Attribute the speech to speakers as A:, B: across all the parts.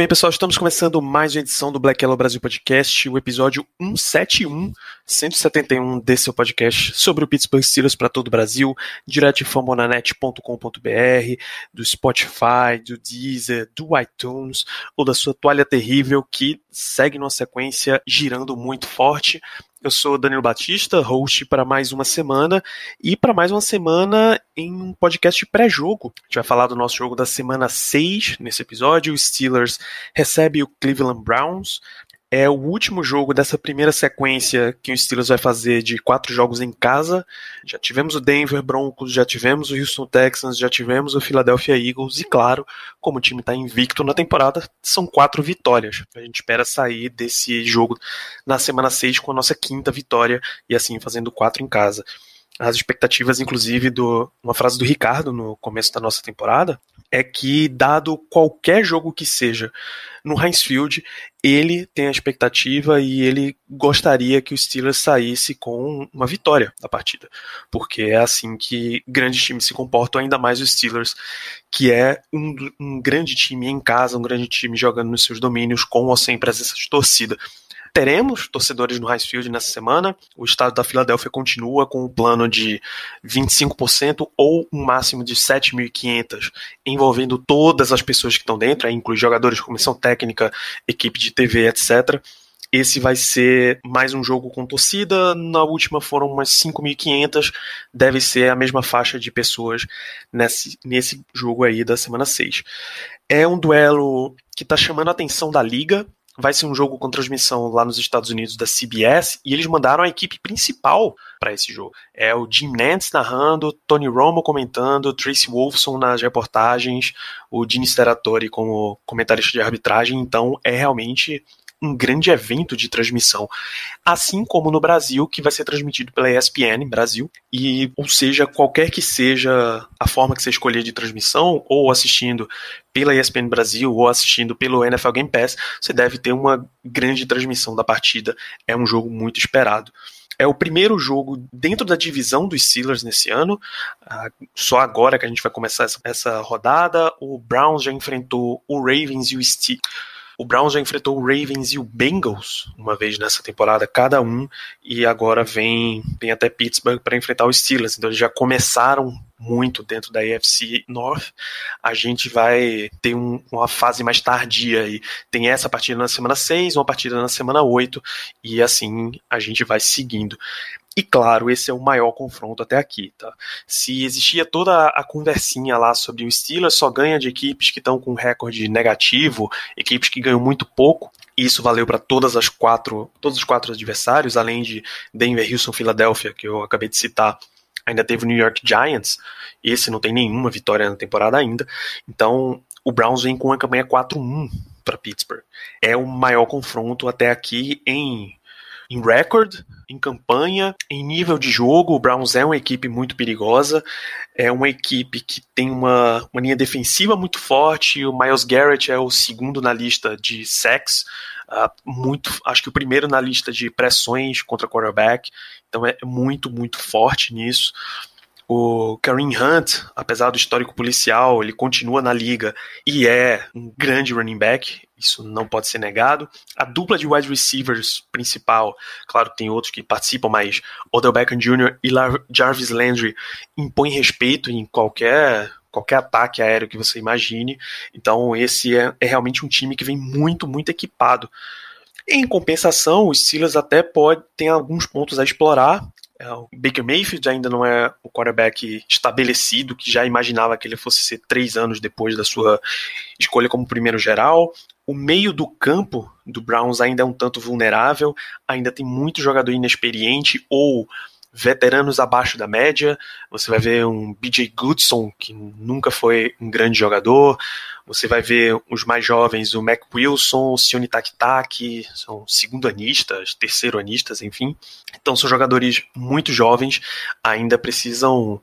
A: bem, pessoal, estamos começando mais uma edição do Black Yellow Brasil Podcast, o episódio 171, 171 desse seu podcast sobre o Pittsburgh Steelers para todo o Brasil, direto de fambonanet.com.br, do Spotify, do Deezer, do iTunes, ou da sua toalha terrível que segue numa sequência girando muito forte. Eu sou Danilo Batista, host para mais uma semana e para mais uma semana em um podcast pré-jogo. A gente vai falar do nosso jogo da semana 6 nesse episódio. O Steelers recebe o Cleveland Browns é o último jogo dessa primeira sequência que o Steelers vai fazer de quatro jogos em casa. Já tivemos o Denver Broncos, já tivemos o Houston Texans, já tivemos o Philadelphia Eagles e, claro, como o time está invicto na temporada, são quatro vitórias. A gente espera sair desse jogo na semana 6 com a nossa quinta vitória e assim fazendo quatro em casa as expectativas, inclusive, do uma frase do Ricardo no começo da nossa temporada, é que, dado qualquer jogo que seja no Heinz Field, ele tem a expectativa e ele gostaria que o Steelers saísse com uma vitória da partida, porque é assim que grandes times se comportam, ainda mais os Steelers, que é um, um grande time em casa, um grande time jogando nos seus domínios com ou sem presença de torcida. Teremos torcedores no Heinz Field nessa semana. O estado da Filadélfia continua com o um plano de 25% ou um máximo de 7.500, envolvendo todas as pessoas que estão dentro, aí inclui jogadores, comissão técnica, equipe de TV, etc. Esse vai ser mais um jogo com torcida. Na última foram umas 5.500. Deve ser a mesma faixa de pessoas nesse, nesse jogo aí da semana 6. É um duelo que está chamando a atenção da liga vai ser um jogo com transmissão lá nos Estados Unidos da CBS e eles mandaram a equipe principal para esse jogo. É o Jim Nantz narrando, Tony Romo comentando, Tracy Wolfson nas reportagens, o Gene Steratore como comentarista de arbitragem. Então é realmente um grande evento de transmissão, assim como no Brasil, que vai ser transmitido pela ESPN Brasil, e ou seja, qualquer que seja a forma que você escolher de transmissão, ou assistindo pela ESPN Brasil ou assistindo pelo NFL Game Pass, você deve ter uma grande transmissão da partida. É um jogo muito esperado. É o primeiro jogo dentro da divisão dos Steelers nesse ano. Ah, só agora que a gente vai começar essa, rodada. O Browns já enfrentou o Ravens e o Steelers. O Browns já enfrentou o Ravens e o Bengals uma vez nessa temporada, cada um, e agora vem, vem até Pittsburgh para enfrentar os Steelers. Então eles já começaram muito dentro da AFC North. A gente vai ter um, uma fase mais tardia aí. Tem essa partida na semana 6, uma partida na semana 8, e assim a gente vai seguindo. E claro, esse é o maior confronto até aqui, tá? Se existia toda a conversinha lá sobre o Steelers só ganha de equipes que estão com recorde negativo, equipes que ganham muito pouco, isso valeu para todas as quatro, todos os quatro adversários, além de Denver, Houston, Philadelphia, que eu acabei de citar. Ainda teve o New York Giants, esse não tem nenhuma vitória na temporada ainda. Então, o Browns vem com uma campanha 4-1 para Pittsburgh. É o maior confronto até aqui em em record, em campanha, em nível de jogo. O Browns é uma equipe muito perigosa, é uma equipe que tem uma, uma linha defensiva muito forte. O Miles Garrett é o segundo na lista de sacks, uh, muito, acho que o primeiro na lista de pressões contra quarterback. Então é muito, muito forte nisso. O Kareem Hunt, apesar do histórico policial, ele continua na liga e é um grande running back, isso não pode ser negado. A dupla de wide receivers principal, claro tem outros que participam, mas Odell Beckham Jr. e Jarvis Landry impõem respeito em qualquer qualquer ataque aéreo que você imagine. Então esse é, é realmente um time que vem muito, muito equipado. Em compensação, os Steelers até pode ter alguns pontos a explorar. É, o Baker Mayfield ainda não é o quarterback estabelecido, que já imaginava que ele fosse ser três anos depois da sua escolha como primeiro geral. O meio do campo do Browns ainda é um tanto vulnerável, ainda tem muito jogador inexperiente ou veteranos abaixo da média. Você vai ver um BJ Goodson, que nunca foi um grande jogador. Você vai ver os mais jovens, o Mac Wilson, o Sione Takitaki, são segundo-anistas, terceiro-anistas, enfim. Então são jogadores muito jovens, ainda precisam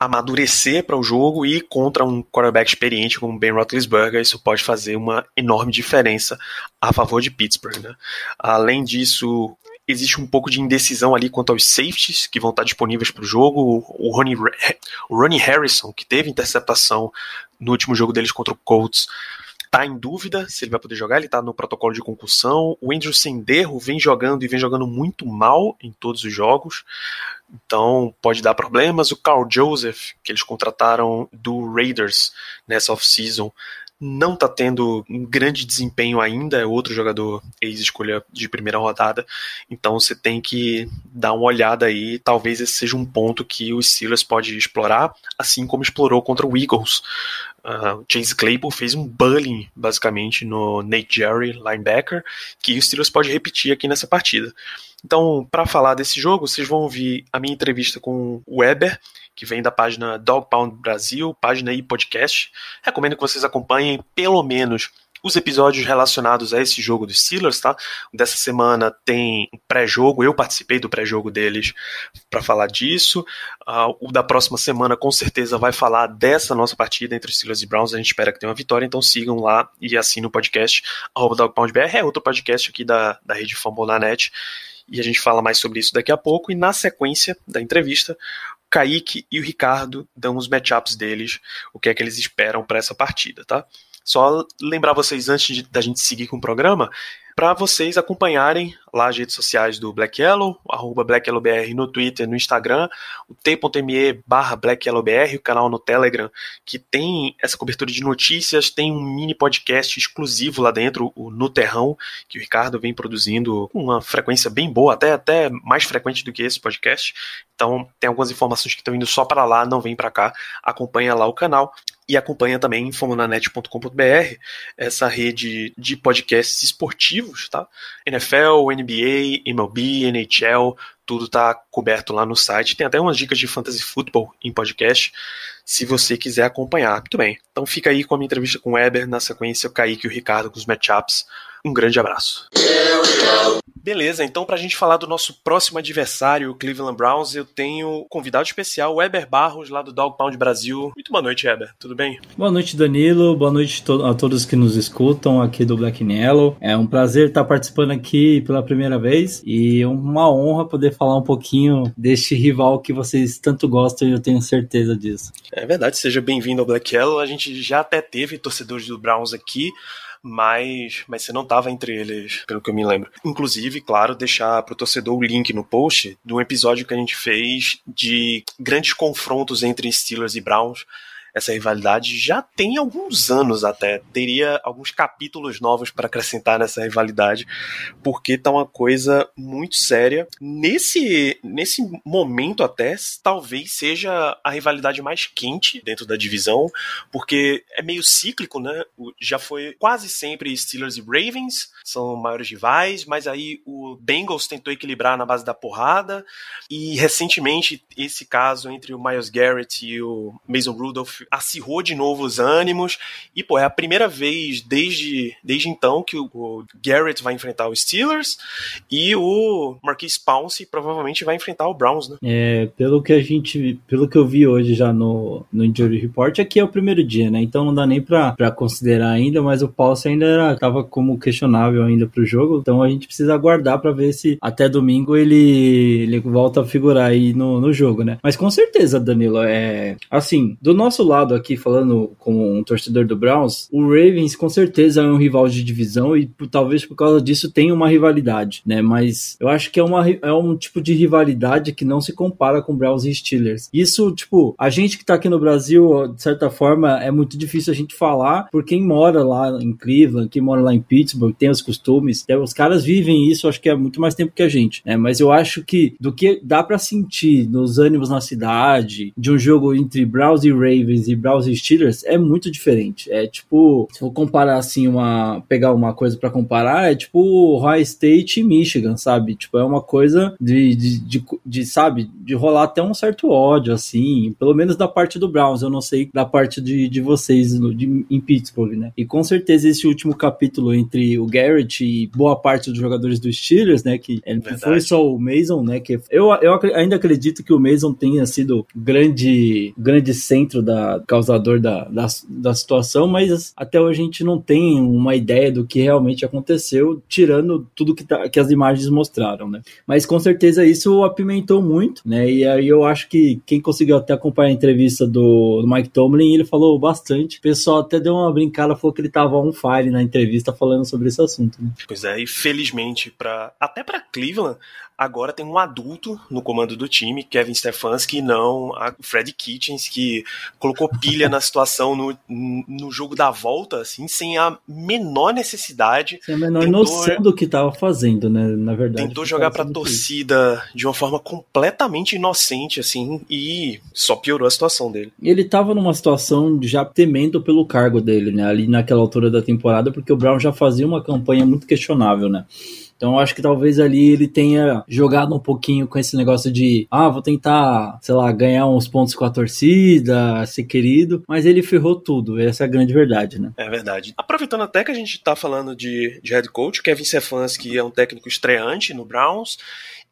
A: amadurecer para o jogo e contra um quarterback experiente como Ben Roethlisberger, isso pode fazer uma enorme diferença a favor de Pittsburgh. Né? Além disso, existe um pouco de indecisão ali quanto aos safeties que vão estar disponíveis para o jogo. O Ronnie, Ronnie Harrison, que teve interceptação no último jogo deles contra o Colts, está em dúvida se ele vai poder jogar, ele está no protocolo de concussão. O Andrew Senderro vem jogando e vem jogando muito mal em todos os jogos. Então pode dar problemas. O Carl Joseph, que eles contrataram do Raiders nessa off-season, não está tendo um grande desempenho ainda, é outro jogador ex-escolha de primeira rodada, então você tem que dar uma olhada aí, talvez esse seja um ponto que o Steelers pode explorar, assim como explorou contra o Eagles. Uh, Chase Claypool fez um bullying, basicamente, no Nate Jerry, linebacker, que o Steelers pode repetir aqui nessa partida. Então, para falar desse jogo, vocês vão ouvir a minha entrevista com o Weber, que vem da página Dog Pound Brasil, página e podcast. Recomendo que vocês acompanhem pelo menos os episódios relacionados a esse jogo dos Steelers, tá? Dessa semana tem pré-jogo, eu participei do pré-jogo deles para falar disso. Uh, o da próxima semana com certeza vai falar dessa nossa partida entre Steelers e Browns. A gente espera que tenha uma vitória, então sigam lá e assinem o podcast. DogPoundBR é outro podcast aqui da, da rede Fumble na net e a gente fala mais sobre isso daqui a pouco. E na sequência da entrevista, Kaique e o Ricardo dão os matchups deles, o que é que eles esperam para essa partida, tá? Só lembrar vocês antes de, da gente seguir com o programa, para vocês acompanharem lá as redes sociais do Black Yellow, arroba no Twitter, no Instagram, o t.me barra o canal no Telegram, que tem essa cobertura de notícias, tem um mini podcast exclusivo lá dentro, o No Terrão, que o Ricardo vem produzindo com uma frequência bem boa, até, até mais frequente do que esse podcast. Então tem algumas informações que estão indo só para lá, não vem para cá. Acompanha lá o canal e acompanha também fomonanet.com.br, essa rede de podcasts esportivos, tá? NFL, NBA, MLB, NHL, tudo tá coberto lá no site. Tem até umas dicas de fantasy football em podcast, se você quiser acompanhar. Muito bem. Então fica aí com a minha entrevista com o Weber, na sequência o Kaique e o Ricardo com os matchups. Um grande abraço. Beleza, então para a gente falar do nosso próximo adversário, o Cleveland Browns, eu tenho convidado especial, o Eber Barros, lá do Dog Pound Brasil. Muito boa noite, Eber, tudo bem?
B: Boa noite, Danilo, boa noite a todos que nos escutam aqui do Black Yellow. É um prazer estar participando aqui pela primeira vez e uma honra poder falar um pouquinho deste rival que vocês tanto gostam e eu tenho certeza disso.
A: É verdade, seja bem-vindo ao Black Yellow. A gente já até teve torcedores do Browns aqui, mas, mas você não estava entre eles, pelo que eu me lembro. Inclusive, claro, deixar para o torcedor o link no post do episódio que a gente fez de grandes confrontos entre Steelers e Browns essa rivalidade já tem alguns anos até. Teria alguns capítulos novos para acrescentar nessa rivalidade, porque tá uma coisa muito séria. Nesse, nesse momento até, talvez seja a rivalidade mais quente dentro da divisão, porque é meio cíclico, né? Já foi quase sempre Steelers e Ravens, são maiores rivais, mas aí o Bengals tentou equilibrar na base da porrada, e recentemente esse caso entre o Miles Garrett e o Mason Rudolph acirrou de novo os ânimos. E, pô, é a primeira vez desde, desde então que o, o Garrett vai enfrentar o Steelers e o Marquise Pouncey provavelmente vai enfrentar o Browns, né?
B: É, pelo que a gente, pelo que eu vi hoje já no, no Injury Report, aqui é o primeiro dia, né? Então não dá nem pra, pra considerar ainda, mas o Pouncey ainda era, tava como questionável ainda pro jogo, então a gente precisa aguardar para ver se até domingo ele, ele volta a figurar aí no, no jogo, né? Mas com certeza, Danilo, é assim, do nosso lado aqui falando como um torcedor do Browns, o Ravens com certeza é um rival de divisão e talvez por causa disso tenha uma rivalidade, né? Mas eu acho que é, uma, é um tipo de rivalidade que não se compara com Browns e Steelers. Isso, tipo, a gente que tá aqui no Brasil, de certa forma, é muito difícil a gente falar por quem mora lá em Cleveland, quem mora lá em Pittsburgh, tem os costumes, né? os caras vivem isso, acho que é muito mais tempo que a gente, né? Mas eu acho que do que dá para sentir nos ânimos na cidade, de um jogo entre Browns e Ravens E Browns e Steelers é muito diferente. É tipo, se for comparar assim, uma pegar uma coisa para comparar, é tipo Ohio State e Michigan, sabe? Tipo, é uma coisa de, de, de, de, sabe, de rolar até um certo ódio, assim, pelo menos da parte do Browns, eu não sei da parte de, de vocês no, de, em Pittsburgh, né? E com certeza esse último capítulo entre o Garrett e boa parte dos jogadores do Steelers, né, que não foi só o Mason, né, que eu, eu ainda acredito que o Mason tenha sido grande grande centro da causador da, da, da situação, mas até hoje a gente não tem uma ideia do que realmente aconteceu, tirando tudo que, tá, que as imagens mostraram, né? Mas com certeza isso apimentou muito, né? E aí eu acho que quem conseguiu até acompanhar a entrevista do, do Mike Tomlin, ele falou bastante. O pessoal até deu uma brincada, falou que ele tava on fire na entrevista falando sobre esse assunto. Né?
A: Pois é, e felizmente, pra, até para Cleveland, agora tem um adulto no comando do time, Kevin Stefanski, e não a Fred Kitchens, que colocou pilha na situação no, no jogo da volta, assim, sem a menor necessidade.
B: Sem a menor tentou, noção do que estava fazendo, né, na verdade.
A: Tentou jogar pra torcida de uma forma completamente inocente, assim, e só piorou a situação dele.
B: Ele estava numa situação já temendo pelo cargo dele, né, ali naquela altura da temporada, porque o Brown já fazia uma campanha muito questionável, né. Então eu acho que talvez ali ele tenha jogado um pouquinho com esse negócio de, ah, vou tentar, sei lá, ganhar uns pontos com a torcida, ser querido, mas ele ferrou tudo, essa é a grande verdade, né?
A: É verdade. Aproveitando até que a gente tá falando de, de head coach, Kevin Stefanski é um técnico estreante no Browns,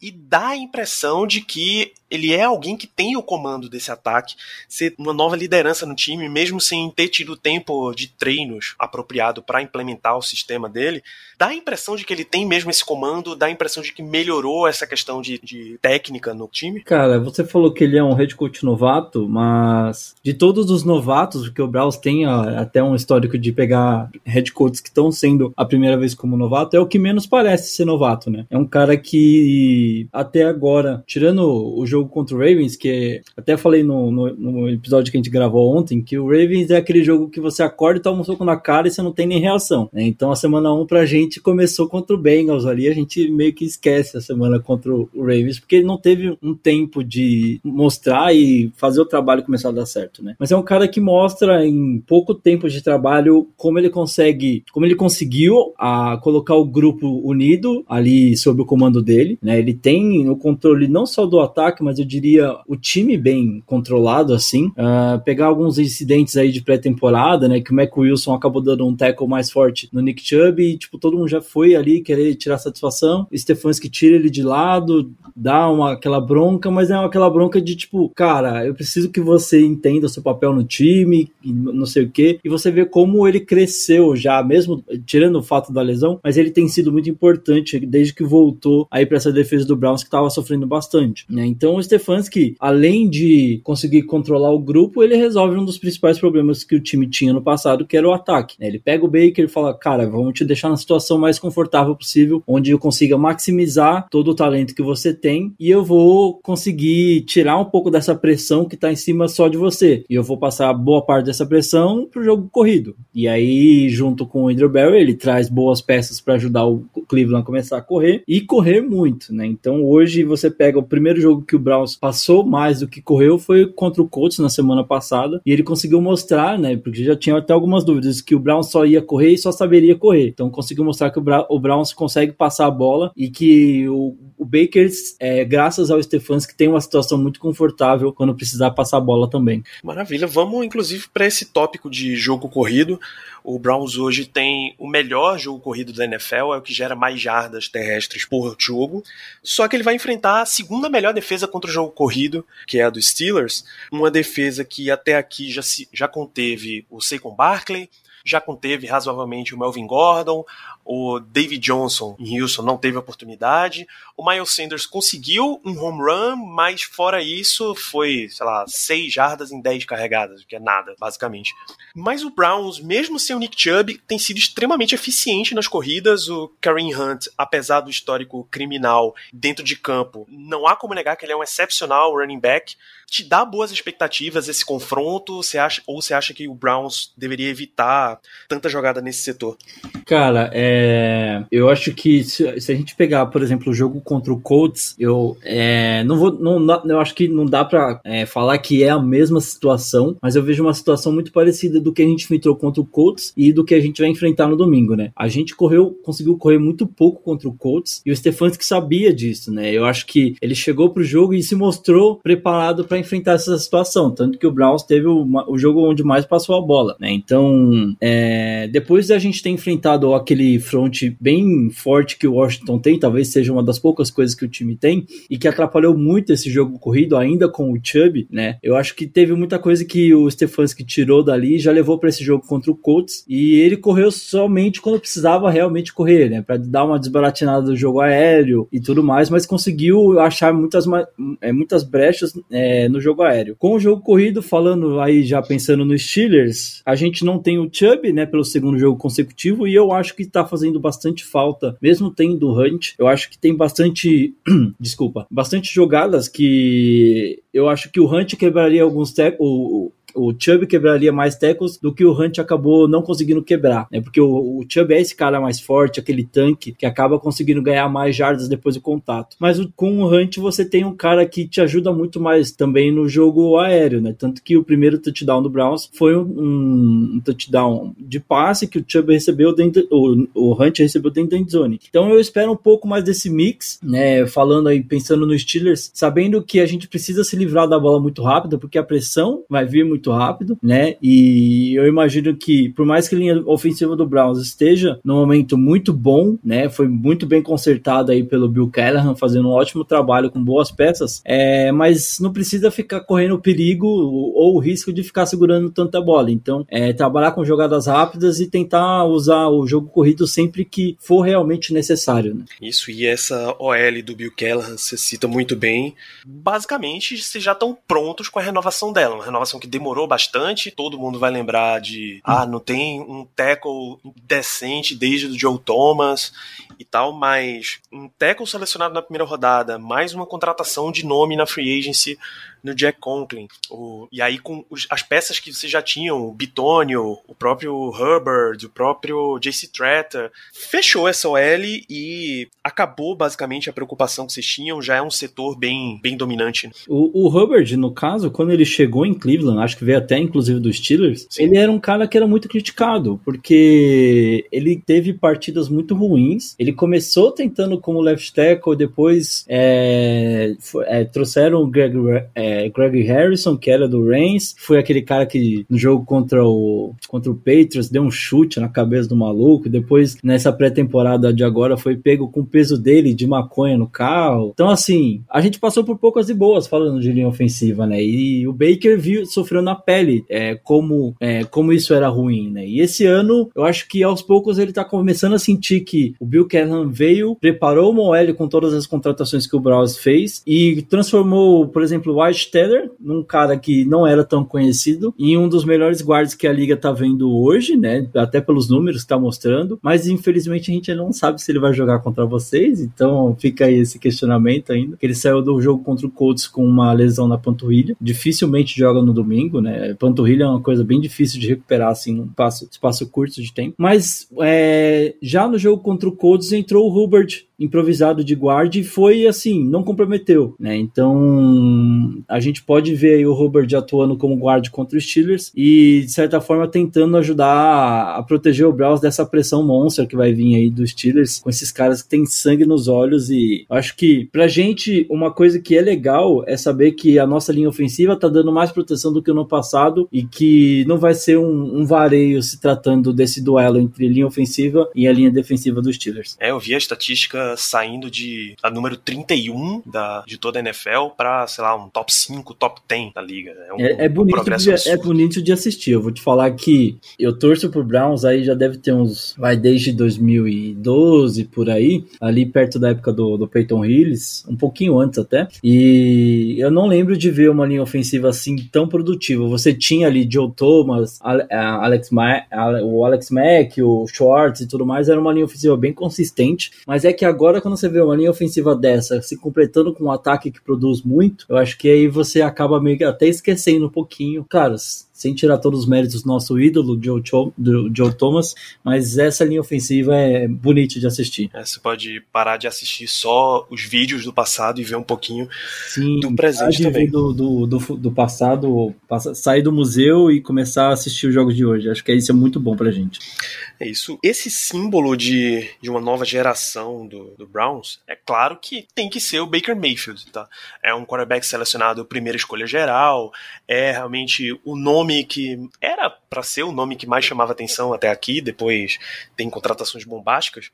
A: e dá a impressão de que ele é alguém que tem o comando desse ataque, ser uma nova liderança no time, mesmo sem ter tido tempo de treinos apropriado para implementar o sistema dele, dá a impressão de que ele tem mesmo esse comando, dá a impressão de que melhorou essa questão de, de técnica no time.
B: Cara, você falou que ele é um head coach novato, mas de todos os novatos, porque o Browns tem até um histórico de pegar head coaches que estão sendo a primeira vez como novato, é o que menos parece ser novato, né? É um cara que até agora, tirando o jogo contra o Ravens, que até falei no, no, no, episódio que a gente gravou ontem, que o Ravens é aquele jogo que você acorda e toma um soco na cara e você não tem nem reação. Né? Então a semana 1 pra gente começou contra o Bengals ali, a gente meio que esquece a semana contra o Ravens, porque ele não teve um tempo de mostrar e fazer o trabalho começar a dar certo, né? Mas é um cara que mostra em pouco tempo de trabalho como ele consegue, como ele conseguiu a colocar o grupo unido ali sob o comando dele, né? Ele tem o controle não só do ataque, mas eu diria o time bem controlado, assim. Uh, pegar alguns incidentes aí de pré-temporada, né? Que o Mac Wilson acabou dando um tackle mais forte no Nick Chubb e, tipo, todo mundo já foi ali querer tirar satisfação. Stefanski tira ele de lado, dá uma, aquela bronca, mas é aquela bronca de, tipo, cara, eu preciso que você entenda o seu papel no time, não sei o quê. E você vê como ele cresceu já, mesmo tirando o fato da lesão, mas ele tem sido muito importante desde que voltou aí para essa defesa do Browns que estava sofrendo bastante, né? Então o Stefanski, além de conseguir controlar o grupo, ele resolve um dos principais problemas que o time tinha no passado, que era o ataque. Né? Ele pega o Baker e fala: Cara, vamos te deixar na situação mais confortável possível, onde eu consiga maximizar todo o talento que você tem e eu vou conseguir tirar um pouco dessa pressão que tá em cima só de você. E eu vou passar boa parte dessa pressão pro jogo corrido. E aí, junto com o Andrew Barry, ele traz boas peças para ajudar o Cleveland a começar a correr e correr muito, né? Então hoje você pega o primeiro jogo que o Brown Browns passou mais do que correu foi contra o Colts na semana passada e ele conseguiu mostrar, né, porque já tinha até algumas dúvidas que o Browns só ia correr e só saberia correr. Então conseguiu mostrar que o, Bra o Browns consegue passar a bola e que o, o Baker, é, graças ao Stefanski, tem uma situação muito confortável quando precisar passar a bola também.
A: Maravilha. Vamos inclusive para esse tópico de jogo corrido. O Browns hoje tem o melhor jogo corrido da NFL, é o que gera mais jardas terrestres por jogo. Só que ele vai enfrentar a segunda melhor defesa contra o jogo corrido, que é a dos Steelers. Uma defesa que até aqui já, se, já conteve o Saquon Barkley, já conteve razoavelmente o Melvin Gordon, o David Johnson em Houston não teve oportunidade. O Miles Sanders conseguiu um home run, mas fora isso foi, sei lá, 6 jardas em 10 carregadas, que é nada, basicamente. Mas o Browns, mesmo sem o Nick Chubb, tem sido extremamente eficiente nas corridas. O Kareem Hunt, apesar do histórico criminal dentro de campo, não há como negar que ele é um excepcional running back. Te dá boas expectativas esse confronto? Você acha, ou você acha que o Browns deveria evitar tanta jogada nesse setor?
B: Cara, é... eu acho que se, se, a gente pegar, por exemplo, o jogo contra o Colts, eu é... não vou, não, eu acho que não dá para é, falar que é a mesma situação, mas eu vejo uma situação muito parecida do que a gente enfrentou contra o Colts e do que a gente vai enfrentar no domingo, né? A gente correu, conseguiu correr muito pouco contra o Colts e o Stefanski sabia disso, né? Eu acho que ele chegou pro jogo e se mostrou preparado para enfrentar essa situação, tanto que o Browns teve o, o jogo onde mais passou a bola, né? Então, é, depois da gente ter enfrentado aquele front bem forte que o Washington tem, talvez seja uma das poucas coisas que o time tem e que atrapalhou muito esse jogo corrido ainda com o Chubb, né? Eu acho que teve muita coisa que o Stefanski tirou dali e já levou para esse jogo contra o Colts e ele correu somente quando precisava realmente correr, né? Para dar uma desbaratinada do jogo aéreo e tudo mais, mas conseguiu achar muitas, é, muitas brechas é, no jogo aéreo. Com o jogo corrido, falando aí já pensando nos Steelers, a gente não tem o Chubb, né, pelo segundo jogo consecutivo e eu acho que tá fazendo bastante falta, mesmo tendo o Hunt. Eu acho que tem bastante, desculpa, bastante jogadas que eu acho que o Hunt quebraria alguns o, o Chubb quebraria mais tackles do que o Hunt acabou não conseguindo quebrar, né? Porque o, o Chubb é esse cara mais forte, aquele tanque que acaba conseguindo ganhar mais jardas depois do contato. Mas o, com o Hunt você tem um cara que te ajuda muito mais também no jogo aéreo, né? Tanto que o primeiro touchdown do Browns foi um, um touchdown de passe que o Chubb recebeu dentro, o, o Hunt recebeu dentro da endzone. Então eu espero um pouco mais desse mix, né? Falando aí, pensando nos Steelers, sabendo que a gente precisa se livrar da bola muito rápido, porque a pressão vai vir muito muito rápido, né? E eu imagino que, por mais que a linha ofensiva do Browns esteja num momento muito bom, né? Foi muito bem consertada aí pelo Bill Callahan, fazendo um ótimo trabalho com boas peças, é, mas não precisa ficar correndo perigo ou o risco de ficar segurando tanta bola. Então, é, trabalhar com jogadas rápidas e tentar usar o jogo corrido sempre que for realmente necessário. Né?
A: Isso, e essa OL do Bill Callahan, você cita muito bem. Basicamente, vocês já estão prontos com a renovação dela, uma renovação que demorou demorou bastante. Todo mundo vai lembrar de, ah, não tem um tackle decente desde o Joe Thomas e tal, mas um tackle selecionado na primeira rodada, mais uma contratação de nome na free agency no Jack Conklin. O, e aí com os, as peças que vocês já tinham, o Bitonio, o próprio Hubbard, o próprio JC Tretter, fechou essa OL e acabou basicamente a preocupação que vocês tinham, já é um setor bem, bem dominante.
B: O, o Hubbard, no caso, quando ele chegou em Cleveland, acho que veio até inclusive dos Steelers, Sim. ele era um cara que era muito criticado, porque ele teve partidas muito ruins, ele começou tentando como left tackle, depois é, é, trouxeram o Greg é, Greg Harrison, que era do Reigns, foi aquele cara que no jogo contra o, contra o Patriots deu um chute na cabeça do maluco, depois nessa pré-temporada de agora foi pego com o peso dele de maconha no carro. Então, assim, a gente passou por poucas e boas falando de linha ofensiva, né? E o Baker viu, sofreu na pele é, como, é, como isso era ruim, né? E esse ano, eu acho que aos poucos ele tá começando a sentir que o Bill Callahan veio, preparou o Moelle com todas as contratações que o Browns fez e transformou, por exemplo, o White Teller, num cara que não era tão conhecido, e um dos melhores guardas que a liga tá vendo hoje, né? Até pelos números que tá mostrando, mas infelizmente a gente não sabe se ele vai jogar contra vocês, então fica aí esse questionamento ainda. Ele saiu do jogo contra o Colts com uma lesão na panturrilha, dificilmente joga no domingo, né? Panturrilha é uma coisa bem difícil de recuperar assim num espaço, espaço curto de tempo. Mas é, já no jogo contra o Colts entrou o Hubert improvisado de guarda e foi assim, não comprometeu, né? Então a gente pode ver aí o Robert atuando como guarda contra os Steelers e de certa forma tentando ajudar a proteger o Browns dessa pressão monstro que vai vir aí dos Steelers com esses caras que têm sangue nos olhos e acho que pra gente uma coisa que é legal é saber que a nossa linha ofensiva tá dando mais proteção do que no passado e que não vai ser um, um vareio se tratando desse duelo entre linha ofensiva e a linha defensiva dos Steelers.
A: É, eu vi a estatística saindo de a número 31 da, de toda a NFL para, sei lá, um top 5, top 10 da liga.
B: É, um, é, é bonito de, é bonito de assistir. Eu vou te falar que eu torço pro Browns aí já deve ter uns, vai desde 2012 por aí, ali perto da época do, do Peyton Hillis, um pouquinho antes até. E eu não lembro de ver uma linha ofensiva assim tão produtiva. Você tinha ali Joe Thomas, Alex Ma o Alex Mack, o Schwartz e tudo mais, era uma linha ofensiva bem consistente, mas é que agora agora quando você vê uma linha ofensiva dessa se completando com um ataque que produz muito, eu acho que aí você acaba meio que até esquecendo um pouquinho. Claro, sem tirar todos os méritos do nosso ídolo, Joe, Cho, do Joe Thomas, mas essa linha ofensiva é bonita de assistir.
A: É, você pode parar de assistir só os vídeos do passado e ver um pouquinho
B: Sim,
A: do presente também.
B: Do, do, do, do passado, sair do museu e começar a assistir os jogos de hoje. Acho que isso é muito bom pra gente.
A: É isso. Esse símbolo de, de uma nova geração do, do Browns, é claro que tem que ser o Baker Mayfield, tá? É um quarterback selecionado primeira escolha geral, é realmente o nome que era para ser o nome que mais chamava atenção até aqui, depois tem contratações bombásticas.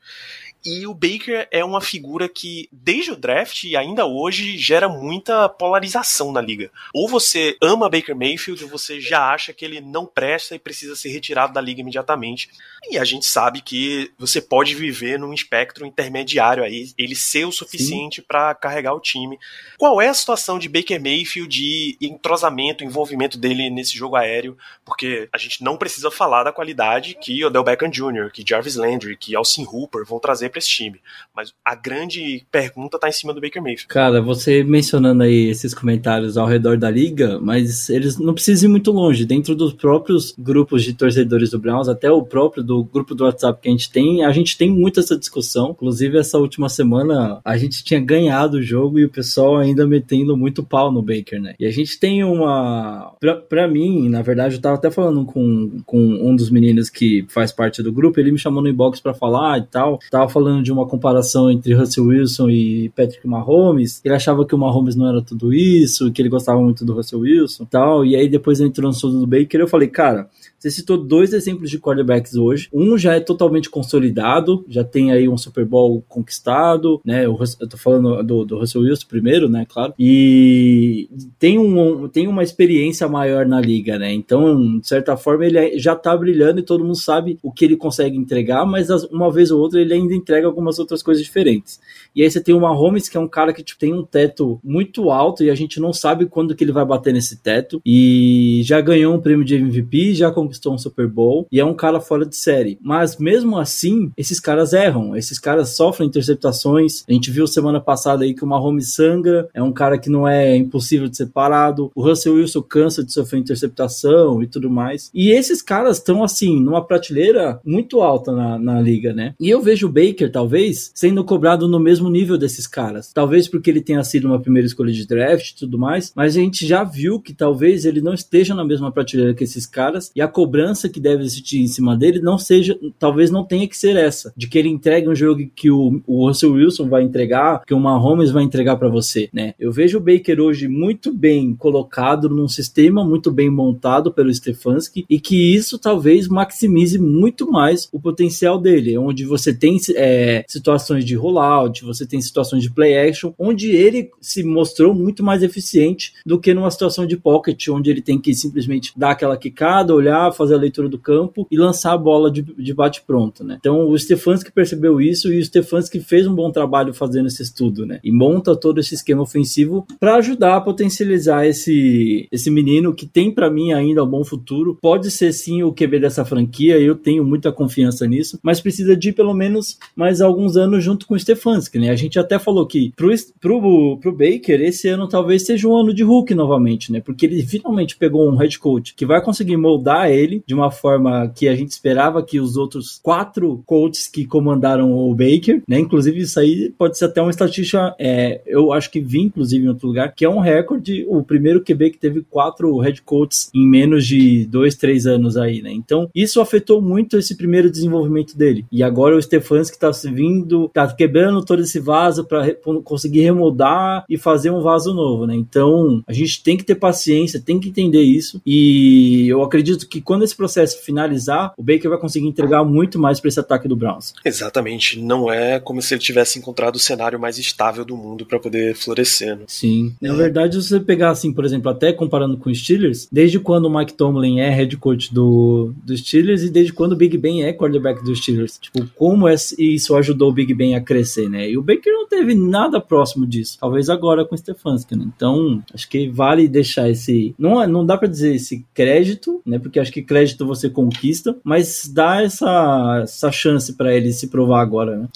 A: E o Baker é uma figura que, desde o draft e ainda hoje, gera muita polarização na liga. Ou você ama Baker Mayfield, ou você já acha que ele não presta e precisa ser retirado da liga imediatamente. E a gente sabe que você pode viver num espectro intermediário aí, ele ser o suficiente para carregar o time. Qual é a situação de Baker Mayfield e entrosamento, envolvimento dele nesse jogo aéreo? Porque a gente não precisa falar da qualidade que Odell Beckham Jr., que Jarvis Landry, que Austin Hooper vão trazer para esse time. Mas a grande pergunta tá em cima do Baker Mayfield.
B: Cara, você mencionando aí esses comentários ao redor da liga, mas eles não precisam ir muito longe. Dentro dos próprios grupos de torcedores do Browns, até o próprio do grupo do WhatsApp que a gente tem, a gente tem muito essa discussão. Inclusive, essa última semana a gente tinha ganhado o jogo e o pessoal ainda metendo muito pau no Baker, né? E a gente tem uma. Pra, pra mim, na verdade, eu tava até falando com, com um dos meninos que faz parte do grupo, ele me chamou no inbox para falar e tal. Tava falando falando de uma comparação entre Russell Wilson e Patrick Mahomes. Ele achava que o Mahomes não era tudo isso, que ele gostava muito do Russell Wilson e tal. E aí depois entrou no assunto do Baker, eu falei, cara, você citou dois exemplos de quarterbacks hoje. Um já é totalmente consolidado, já tem aí um Super Bowl conquistado, né? Eu, tô falando do, do Russell Wilson primeiro, né? Claro. E tem, um, tem uma experiência maior na liga, né? Então, de certa forma, ele é, já tá brilhando e todo mundo sabe o que ele consegue entregar, mas uma vez ou outra ele ainda entrega algumas outras coisas diferentes. E aí você tem o Mahomes, que é um cara que tipo, tem um teto muito alto e a gente não sabe quando que ele vai bater nesse teto. E já ganhou um prêmio de MVP, já conquistou conquistou um Super Bowl e é um cara fora de série. Mas mesmo assim, esses caras erram, esses caras sofrem interceptações. A gente viu semana passada aí que o Mahomes sangra, é um cara que não é impossível de ser parado. O Russell Wilson cansa de sofrer interceptação e tudo mais. E esses caras estão assim, numa prateleira muito alta na, na liga, né? E eu vejo o Baker, talvez, sendo cobrado no mesmo nível desses caras. Talvez porque ele tenha sido uma primeira escolha de draft e tudo mais, mas a gente já viu que talvez ele não esteja na mesma prateleira que esses caras e a cobrança que deve existir em cima dele não seja, talvez não tenha que ser essa, de que ele entregue um jogo que o, o Russell Wilson vai entregar, que o Mahomes vai entregar para você, né? Eu vejo o Baker hoje muito bem colocado num sistema muito bem montado pelo Stefanski e que isso talvez maximize muito mais o potencial dele, onde você tem é, situações de rollout, você tem situações de play action, onde ele se mostrou muito mais eficiente do que numa situação de pocket, onde ele tem que simplesmente dar aquela quicada, olhar, fazer a leitura do campo e lançar a bola de, de bate-pronto, né? Então o Stefanski percebeu isso e o Stefanski fez um bom trabalho fazendo esse estudo, né? E monta todo esse esquema ofensivo para ajudar a potencializar esse, esse menino que tem para mim ainda um bom futuro. Pode ser sim o QB dessa franquia, eu tenho muita confiança nisso, mas precisa de pelo menos mais alguns anos junto com o Stefanski, né? A gente até falou que pro, pro, pro Baker esse ano talvez seja um ano de Hulk novamente, né? Porque ele finalmente pegou um head coach que vai conseguir moldar ele de uma forma que a gente esperava que os outros quatro coaches que comandaram o Baker, né? Inclusive, isso aí pode ser até uma estatística, é, eu acho que vi, inclusive, em outro lugar, que é um recorde, o primeiro QB que teve quatro head coaches em menos de dois, três anos aí, né? Então, isso afetou muito esse primeiro desenvolvimento dele. E agora o Stefanski tá vindo, tá quebrando todo esse vaso para re conseguir remoldar e fazer um vaso novo, né? Então, a gente tem que ter paciência, tem que entender isso. E eu acredito que quando esse processo finalizar, o Baker vai conseguir entregar muito mais para esse ataque do Browns.
A: Exatamente. Não é como se ele tivesse encontrado o cenário mais estável do mundo para poder florescer. Né?
B: Sim. É. Na verdade, se você pegar assim, por exemplo, até comparando com os Steelers, desde quando o Mike Tomlin é head coach do, do Steelers e desde quando o Big Ben é quarterback dos Steelers. Tipo, como é, isso ajudou o Big Ben a crescer, né? E o Baker não teve nada próximo disso. Talvez agora com o Stefanski, né? Então, acho que vale deixar esse. Não, é, não dá para dizer esse crédito, né? Porque acho que crédito você conquista, mas dá essa, essa chance para ele se provar agora, né?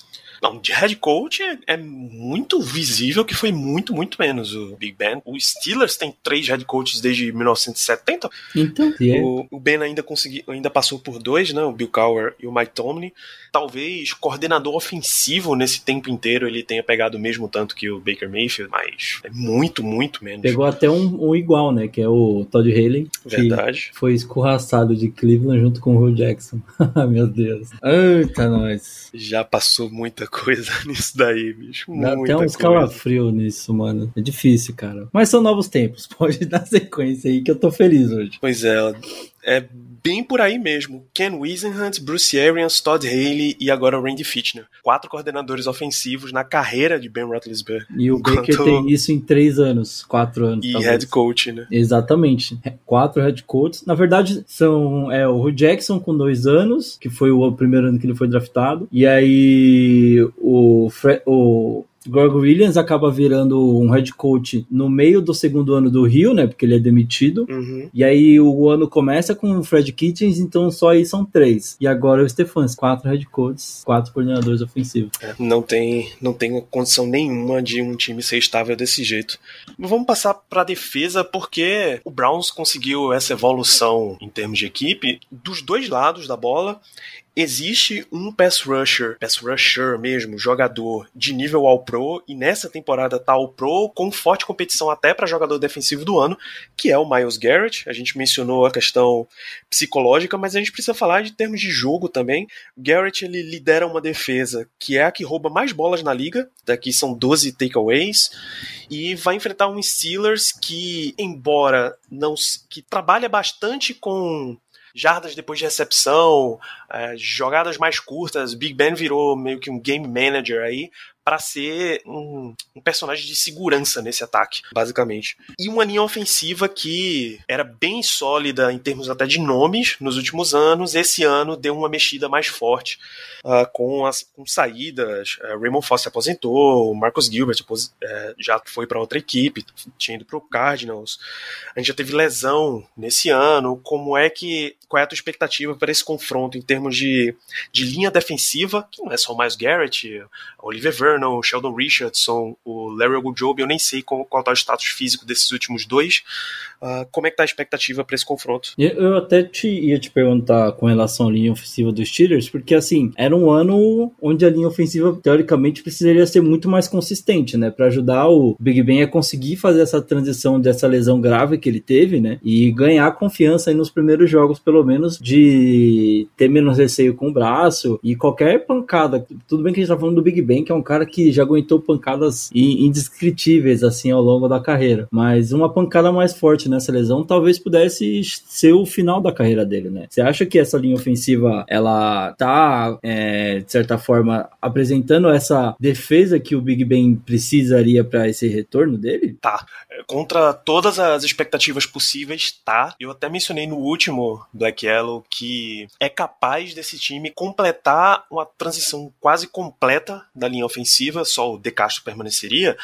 A: Não, de head coach é, é, muito visível que foi muito, muito menos o Big Ben. O Steelers tem três head coaches desde 1970.
B: Então,
A: o, o Ben ainda conseguiu, ainda passou por dois, né? O Bill Cowher e o Mike Tomlin. Talvez coordenador ofensivo nesse tempo inteiro ele tenha pegado o mesmo tanto que o Baker Mayfield, mas é muito, muito menos.
B: Pegou até um, um igual, né? Que é o Todd Haley.
A: Verdade.
B: foi escorraçado de Cleveland junto com o Hugh Jackson. Meu Deus. Eita, nós.
A: Já passou muita coisa nisso daí, bicho.
B: Dá até uns calafrio nisso, mano. É difícil, cara. Mas são novos tempos. Pode dar sequência aí que eu tô feliz hoje.
A: Pois é, é bem por aí mesmo. Ken Wisenhunt, Bruce Arians, Todd Haley e agora o Randy Fitchner. Quatro coordenadores ofensivos na carreira de Ben Roethlisberger.
B: E o Enquanto... Baker tem isso em três anos, quatro anos.
A: E talvez. head coach, né?
B: Exatamente. Quatro head coaches. Na verdade, são é, o Hugh Jackson com dois anos, que foi o primeiro ano que ele foi draftado. E aí o, Fre o Greg Williams acaba virando um head coach no meio do segundo ano do Rio, né? Porque ele é demitido.
A: Uhum.
B: E aí o ano começa com o Fred Kitchens, então só aí são três. E agora o Stephans, quatro head coaches, quatro coordenadores ofensivos.
A: É, não tem, não tem condição nenhuma de um time ser estável desse jeito. Vamos passar para a defesa, porque o Browns conseguiu essa evolução em termos de equipe dos dois lados da bola existe um pass rusher, pass rusher mesmo, jogador de nível All Pro, e nessa temporada tá All Pro com forte competição até para jogador defensivo do ano, que é o Miles Garrett. A gente mencionou a questão psicológica, mas a gente precisa falar de termos de jogo também. Garrett ele lidera uma defesa que é a que rouba mais bolas na liga, daqui são 12 takeaways, e vai enfrentar um Steelers que, embora não que trabalha bastante com jardas depois de recepção, é, jogadas mais curtas. Big Ben virou meio que um game manager aí para ser um, um, personagem de segurança nesse ataque, basicamente. E uma linha ofensiva que era bem sólida em termos até de nomes nos últimos anos, esse ano deu uma mexida mais forte uh, com, as, com saídas. Uh, Raymond Foss se aposentou, Marcus Gilbert uh, já foi para outra equipe, tinha ido para o Cardinals. A gente já teve lesão nesse ano. Como é que qual é a tua expectativa para esse confronto em termos de, de linha defensiva, que não é só Miles Garrett, Oliver Vernon, o Sheldon Richardson, o Larry Ogunjobi, eu nem sei qual, qual tá o status físico desses últimos dois. Uh, como é que tá a expectativa para esse confronto?
B: Eu até te, ia te perguntar com relação à linha ofensiva dos Steelers, porque assim, era um ano onde a linha ofensiva, teoricamente, precisaria ser muito mais consistente, né? Para ajudar o Big Ben a conseguir fazer essa transição dessa lesão grave que ele teve, né? E ganhar confiança nos primeiros jogos, pelo menos, de ter menos receio com o braço e qualquer pancada. Tudo bem que a gente tá falando do Big Ben, que é um cara que já aguentou pancadas indescritíveis, assim, ao longo da carreira. Mas uma pancada mais forte nessa lesão talvez pudesse ser o final da carreira dele, né? Você acha que essa linha ofensiva, ela tá, é, de certa forma, apresentando essa defesa que o Big Ben precisaria para esse retorno dele?
A: Tá. Contra todas as expectativas possíveis, tá. Eu até mencionei no último Black Yellow que é capaz desse time completar uma transição quase completa da linha ofensiva, só o De Castro permaneceria,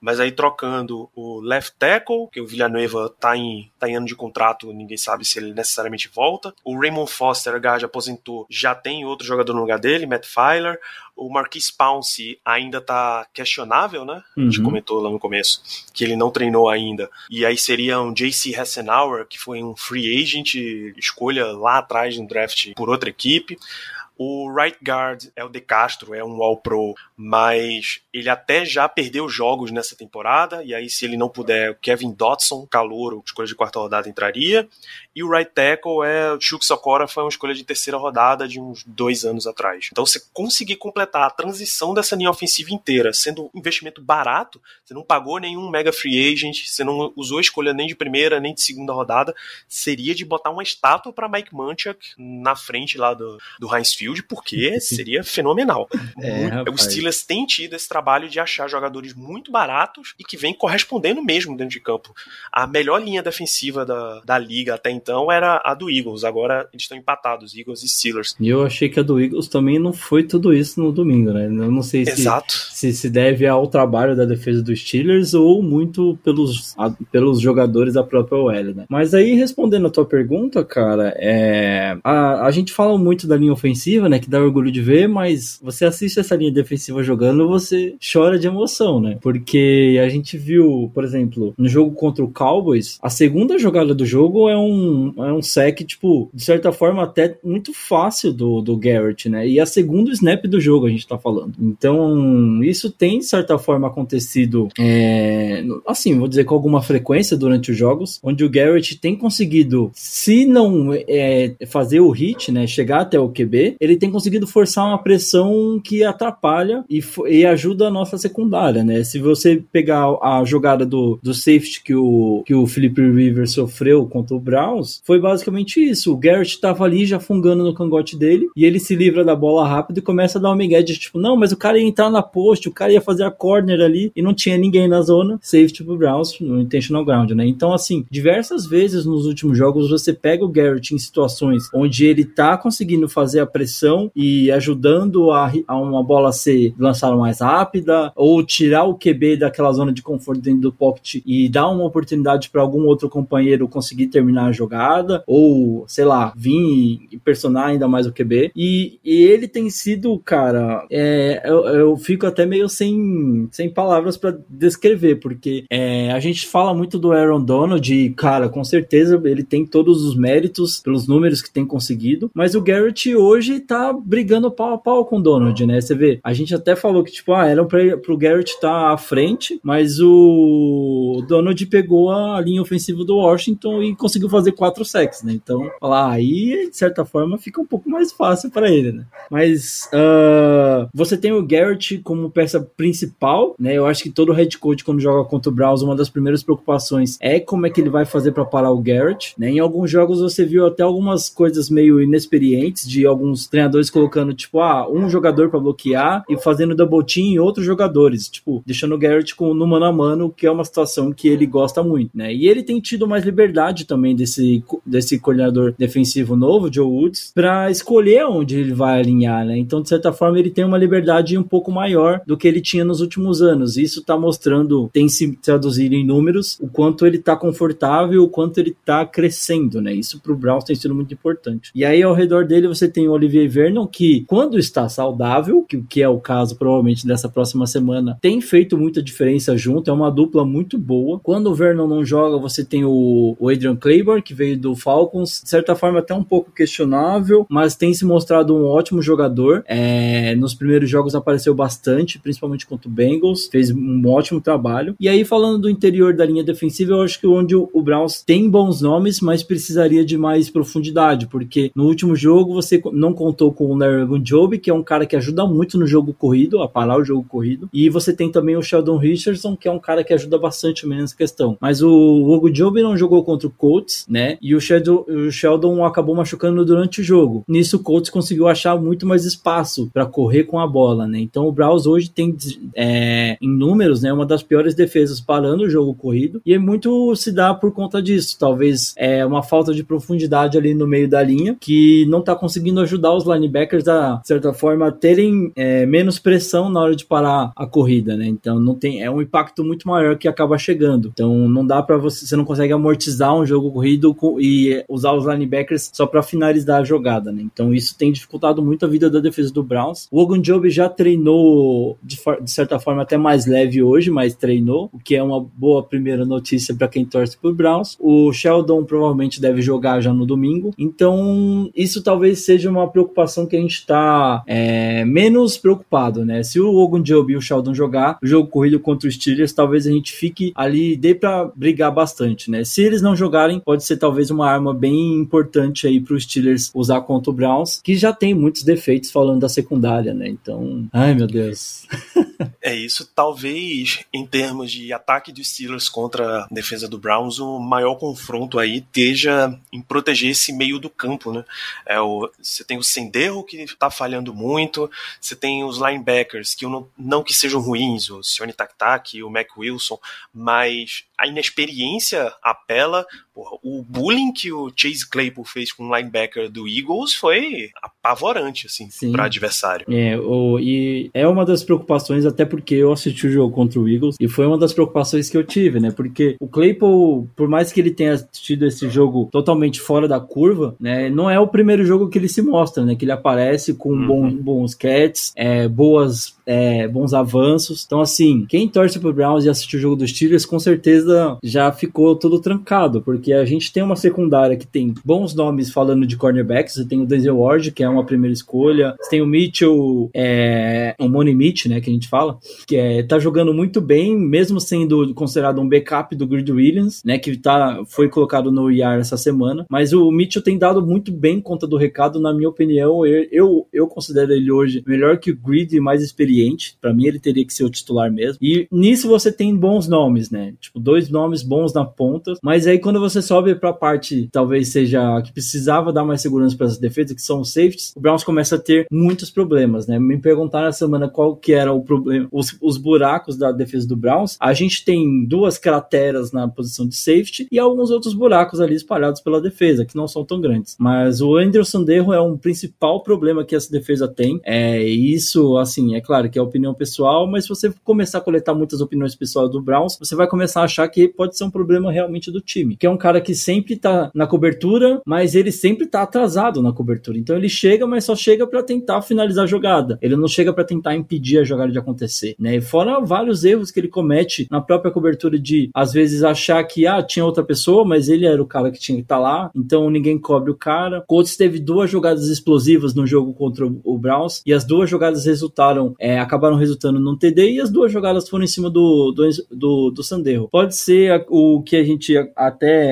A: mas aí trocando o left tackle, que o Villanueva tá em, tá em ano de contrato, ninguém sabe se ele necessariamente volta. O Raymond Foster, guard, aposentou, já tem outro jogador no lugar dele, Matt Filer. O Marquis Pounce ainda tá questionável, né? Uhum. A gente uhum. comentou lá no começo que ele não treinou ainda. E aí seria um JC Hassenauer, que foi um free agent, escolha lá atrás no draft por outra equipe. O right guard é o De Castro, é um All-Pro, mas ele até já perdeu jogos nessa temporada, e aí se ele não puder, o Kevin Dotson, calouro, escolha de quarta rodada, entraria. E o right tackle é o Chuck Sokora, foi uma escolha de terceira rodada de uns dois anos atrás. Então você conseguir completar a transição dessa linha ofensiva inteira, sendo um investimento barato, você não pagou nenhum mega free agent, você não usou a escolha nem de primeira, nem de segunda rodada, seria de botar uma estátua para Mike Munchak na frente lá do, do Heinz Field porque seria fenomenal. É, o Steelers tem tido esse trabalho de achar jogadores muito baratos e que vem correspondendo mesmo dentro de campo. A melhor linha defensiva da, da liga até então era a do Eagles, agora eles estão empatados, Eagles e Steelers.
B: E eu achei que a do Eagles também não foi tudo isso no domingo, né? Eu não sei se se, se deve ao trabalho da defesa dos Steelers ou muito pelos, a, pelos jogadores da própria OL, né? Mas aí, respondendo a tua pergunta, cara, é, a, a gente fala muito da linha ofensiva né? Que dá orgulho de ver, mas você assiste essa linha defensiva jogando, você chora de emoção, né? Porque a gente viu, por exemplo, no jogo contra o Cowboys, a segunda jogada do jogo é um, é um sec, tipo, de certa forma, até muito fácil do, do Garrett, né? E a segunda snap do jogo a gente tá falando. Então, isso tem, de certa forma, acontecido, é, assim, vou dizer, com alguma frequência durante os jogos, onde o Garrett tem conseguido, se não é, fazer o hit, né? Chegar até o QB, ele tem conseguido forçar uma pressão que atrapalha e, e ajuda a nossa secundária, né? Se você pegar a jogada do, do safety que o, que o Philip Rivers sofreu contra o Browns, foi basicamente isso. O Garrett estava ali já fungando no cangote dele e ele se livra da bola rápido e começa a dar uma migué de tipo, não, mas o cara ia entrar na post, o cara ia fazer a corner ali e não tinha ninguém na zona, safety pro Browns no intentional ground, né? Então, assim, diversas vezes nos últimos jogos você pega o Garrett em situações onde ele tá conseguindo fazer a pressão e ajudando a, a uma bola ser lançada mais rápida ou tirar o QB daquela zona de conforto dentro do pocket e dar uma oportunidade para algum outro companheiro conseguir terminar a jogada ou, sei lá, vir e personar ainda mais o QB. E, e ele tem sido, cara, é, eu, eu, fico até meio sem, sem palavras para descrever, porque é, a gente fala muito do Aaron Donald e, cara, com certeza ele tem todos os méritos pelos números que tem conseguido, mas o Garrett hoje tá brigando pau a pau com o Donald, né? Você vê, a gente até falou que, tipo, ah, era pra, pro Garrett estar tá à frente, mas o Donald pegou a linha ofensiva do Washington e conseguiu fazer quatro sacks, né? Então, lá, aí, de certa forma, fica um pouco mais fácil para ele, né? Mas uh, você tem o Garrett como peça principal, né? Eu acho que todo head coach, quando joga contra o Browns, uma das primeiras preocupações é como é que ele vai fazer para parar o Garrett, né? Em alguns jogos você viu até algumas coisas meio inexperientes de alguns treinadores colocando, tipo, ah, um jogador para bloquear e fazendo double team em outros jogadores, tipo, deixando o Garrett com, no mano a mano, que é uma situação que ele gosta muito, né? E ele tem tido mais liberdade também desse, desse coordenador defensivo novo, Joe Woods, para escolher onde ele vai alinhar, né? Então, de certa forma, ele tem uma liberdade um pouco maior do que ele tinha nos últimos anos. Isso tá mostrando, tem se traduzido em números, o quanto ele tá confortável, o quanto ele tá crescendo, né? Isso pro Browns tem sido muito importante. E aí, ao redor dele, você tem o Olivier Vernon, que quando está saudável, que, que é o caso provavelmente dessa próxima semana, tem feito muita diferença junto, é uma dupla muito boa. Quando o Vernon não joga, você tem o, o Adrian Claiborne, que veio do Falcons, de certa forma até um pouco questionável, mas tem se mostrado um ótimo jogador. É, nos primeiros jogos apareceu bastante, principalmente contra o Bengals, fez um ótimo trabalho. E aí, falando do interior da linha defensiva, eu acho que onde o, Browns tem bons nomes, mas precisaria de mais profundidade, porque no último jogo você não contou com o Larry Job, que é um cara que ajuda muito no jogo corrido, a parar o jogo corrido, e você tem também o Sheldon Richardson, que é um cara que ajuda bastante nessa questão. Mas o Job não jogou contra o Colts, né? E o Sheldon, o Sheldon acabou machucando durante o jogo. Nisso o Colts conseguiu achar muito mais espaço para correr com a bola, né? Então o Browns hoje tem é, em números, né, uma das piores defesas parando o jogo corrido e é muito se dá por conta disso. Talvez é uma falta de profundidade ali no meio da linha que não tá conseguindo ajudar os linebackers a, de certa forma, terem é, menos pressão na hora de parar a corrida, né? Então não tem é um impacto muito maior que acaba chegando. Então não dá para você, você não consegue amortizar um jogo corrido e usar os linebackers só para finalizar a jogada, né? Então isso tem dificultado muito a vida da defesa do Browns. O Ogunjobi já treinou de, de, certa forma até mais leve hoje, mas treinou, o que é uma boa primeira notícia para quem torce pro Browns. O Sheldon provavelmente deve jogar já no domingo. Então isso talvez seja uma preocupação que a gente está é, menos preocupado, né? Se o Ogunjobi e o Sheldon jogar o jogo corrido contra os Steelers, talvez a gente fique ali dê para brigar bastante, né? Se eles não jogarem, pode ser talvez uma arma bem importante aí para os Steelers usar contra o Browns, que já tem muitos defeitos falando da secundária, né? Então, ai meu Deus.
A: é isso, talvez em termos de ataque dos Steelers contra a defesa do Browns, o maior confronto aí esteja em proteger esse meio do campo, né? É o, você tem o Senderro que está falhando muito, você tem os linebackers que não, não que sejam ruins, o Sione Tak Tak e o Mac Wilson, mas a inexperiência apela Porra, o bullying que o Chase Claypool fez com o linebacker do Eagles foi apavorante, assim, para adversário.
B: É, o, e é uma das preocupações, até porque eu assisti o jogo contra o Eagles, e foi uma das preocupações que eu tive, né? Porque o Claypool, por mais que ele tenha tido esse jogo totalmente fora da curva, né? Não é o primeiro jogo que ele se mostra, né? Que ele aparece com uhum. bons, bons catches, é, boas, é, bons avanços. Então, assim, quem torce pro Browns e assistiu o jogo dos Steelers, com certeza já ficou todo trancado, porque a gente tem uma secundária que tem bons nomes falando de cornerbacks. Você tem o Denzel Ward, que é uma primeira escolha. Você tem o Mitchell, é, o Money Mitch, né? Que a gente fala, que é, tá jogando muito bem, mesmo sendo considerado um backup do Grid Williams, né? Que tá, foi colocado no IR essa semana. Mas o Mitchell tem dado muito bem conta do recado, na minha opinião. Eu, eu, eu considero ele hoje melhor que o Grid e mais experiente. Para mim, ele teria que ser o titular mesmo. E nisso você tem bons nomes, né? Tipo, dois nomes bons na ponta. Mas aí quando você sobe pra parte, talvez seja que precisava dar mais segurança para as defesas, que são os safeties, o Browns começa a ter muitos problemas, né? Me perguntaram na semana qual que era o problema, os, os buracos da defesa do Browns. A gente tem duas crateras na posição de safety e alguns outros buracos ali espalhados pela defesa, que não são tão grandes. Mas o Anderson Derro é um principal problema que essa defesa tem. É isso, assim, é claro que é opinião pessoal, mas se você começar a coletar muitas opiniões pessoais do Browns, você vai começar a achar que pode ser um problema realmente do time, que é um cara que sempre tá na cobertura, mas ele sempre tá atrasado na cobertura. Então ele chega, mas só chega para tentar finalizar a jogada. Ele não chega para tentar impedir a jogada de acontecer, né? E fora vários erros que ele comete na própria cobertura de às vezes achar que ah, tinha outra pessoa, mas ele era o cara que tinha que estar tá lá, então ninguém cobre o cara. Colts teve duas jogadas explosivas no jogo contra o Browns e as duas jogadas resultaram, é, acabaram resultando num TD e as duas jogadas foram em cima do, do, do, do Sandero. Pode ser o que a gente até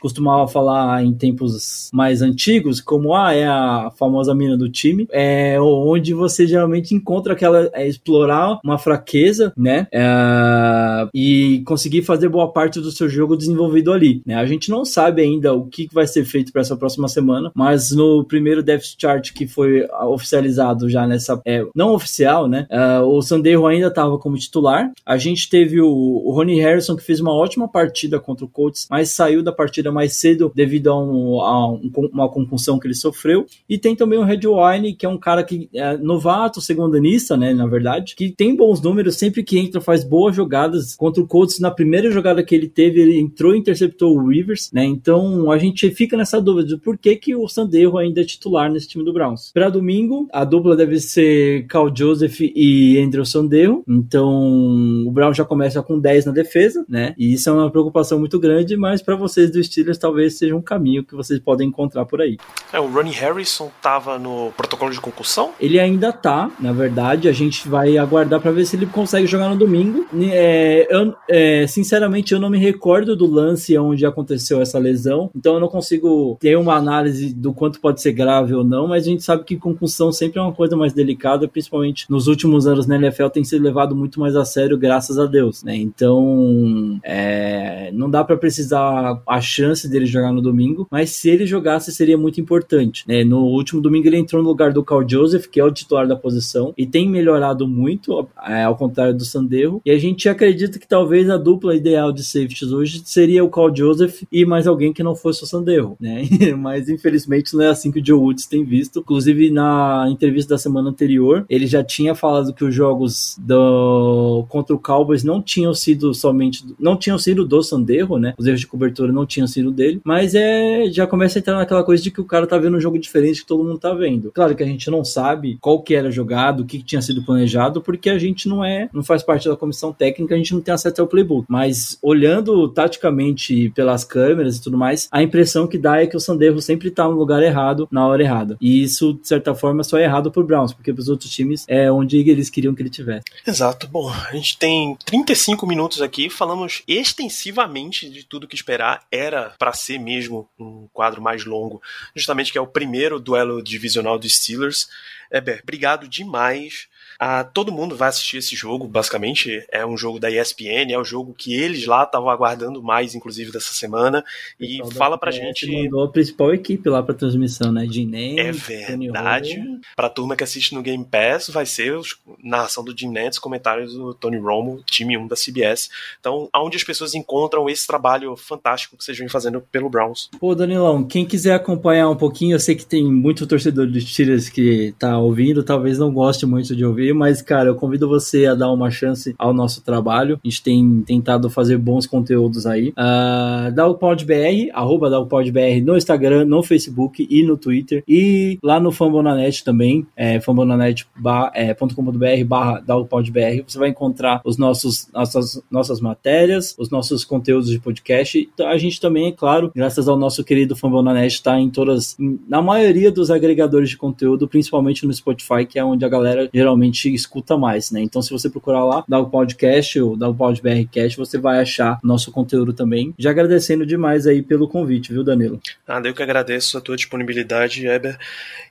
B: costumava falar em tempos mais antigos, como ah, é a famosa mina do time, é onde você geralmente encontra aquela é, explorar uma fraqueza, né? É, e conseguir fazer boa parte do seu jogo desenvolvido ali. Né? A gente não sabe ainda o que vai ser feito para essa próxima semana, mas no primeiro depth chart que foi oficializado já nessa, é, não oficial, né? É, o Sandero ainda estava como titular. A gente teve o, o Ronnie Harrison que fez uma ótima partida contra o Colts, mas saiu da partida mais cedo devido a, um, a um, uma concussão que ele sofreu. E tem também o Red Wine, que é um cara que é novato, segundanista, né, na verdade, que tem bons números, sempre que entra faz boas jogadas. Contra o Colts, na primeira jogada que ele teve, ele entrou e interceptou o Rivers, né, então a gente fica nessa dúvida de por que que o Sandero ainda é titular nesse time do Browns. Para domingo, a dupla deve ser Cal Joseph e Andrew Sandero, então o Brown já começa com 10 na defesa, né, e isso é uma preocupação muito grande, mas para vocês do Steelers talvez seja um caminho que vocês podem encontrar por aí.
A: É, o Ronnie Harrison tava no protocolo de concussão?
B: Ele ainda tá, na verdade, a gente vai aguardar para ver se ele consegue jogar no domingo. É, eu, é, sinceramente, eu não me recordo do lance onde aconteceu essa lesão, então eu não consigo ter uma análise do quanto pode ser grave ou não, mas a gente sabe que concussão sempre é uma coisa mais delicada, principalmente nos últimos anos na NFL tem sido levado muito mais a sério, graças a Deus, né? Então, é, não dá para precisar a chance dele jogar no domingo, mas se ele jogasse seria muito importante. Né? No último domingo ele entrou no lugar do Carl Joseph, que é o titular da posição, e tem melhorado muito, é, ao contrário do Sanderro. E a gente acredita que talvez a dupla ideal de safeties hoje seria o Carl Joseph e mais alguém que não fosse o Sanderro, né? mas infelizmente não é assim que o Joe Woods tem visto. Inclusive na entrevista da semana anterior, ele já tinha falado que os jogos do contra o Cowboys não tinham sido somente não tinham sido do Sanderro, né? Os erros de cobertura não tinham sido dele, mas é já começa a entrar naquela coisa de que o cara tá vendo um jogo diferente que todo mundo tá vendo. Claro que a gente não sabe qual que era jogado, o que, que tinha sido planejado, porque a gente não é, não faz parte da comissão técnica, a gente não tem acesso ao playbook. Mas olhando taticamente pelas câmeras e tudo mais, a impressão que dá é que o Sanderro sempre tá no lugar errado, na hora errada. E isso, de certa forma, só é errado pro Browns, porque pros outros times é onde eles queriam que ele tivesse.
A: Exato. Bom, a gente tem 35 minutos aqui, falamos extensivamente de tudo que esperar. Era para ser mesmo um quadro mais longo, justamente que é o primeiro duelo divisional dos Steelers. Eber, obrigado demais Ah, todo mundo vai assistir esse jogo, basicamente. É um jogo da ESPN, é o jogo que eles lá estavam aguardando mais, inclusive, dessa semana. E fala pra gente.
B: mandou a principal equipe lá pra transmissão, né? Jim
A: É verdade. Pra turma que assiste no Game Pass, vai ser a narração do Jim Nantz, comentários do Tony Romo, time 1 da CBS. Então, aonde as pessoas encontram esse trabalho fantástico que vocês vêm fazendo pelo Browns.
B: Pô, Danilão, quem quiser acompanhar um pouquinho, eu sei que tem muito torcedor de Steelers que tá ouvindo, talvez não goste muito de ouvir, mas, cara, eu convido você a dar uma chance ao nosso trabalho. A gente tem tentado fazer bons conteúdos aí. Uh, DalPodBR, arroba DalPodBR no Instagram, no Facebook e no Twitter. E lá no Fambonanet também, é, fambonanet.com.br é, barra DalPodBR, você vai encontrar os nossos, nossas, nossas matérias, os nossos conteúdos de podcast. A gente também, é claro, graças ao nosso querido Fambonanet, está em todas, na maioria dos agregadores de conteúdo, principalmente no Spotify, que é onde a galera geralmente escuta mais, né? Então, se você procurar lá, dá o podcast ou dá o PodBRcast, você vai achar nosso conteúdo também. Já agradecendo demais aí pelo convite, viu, Danilo?
A: Ah, eu que agradeço a tua disponibilidade, Eber.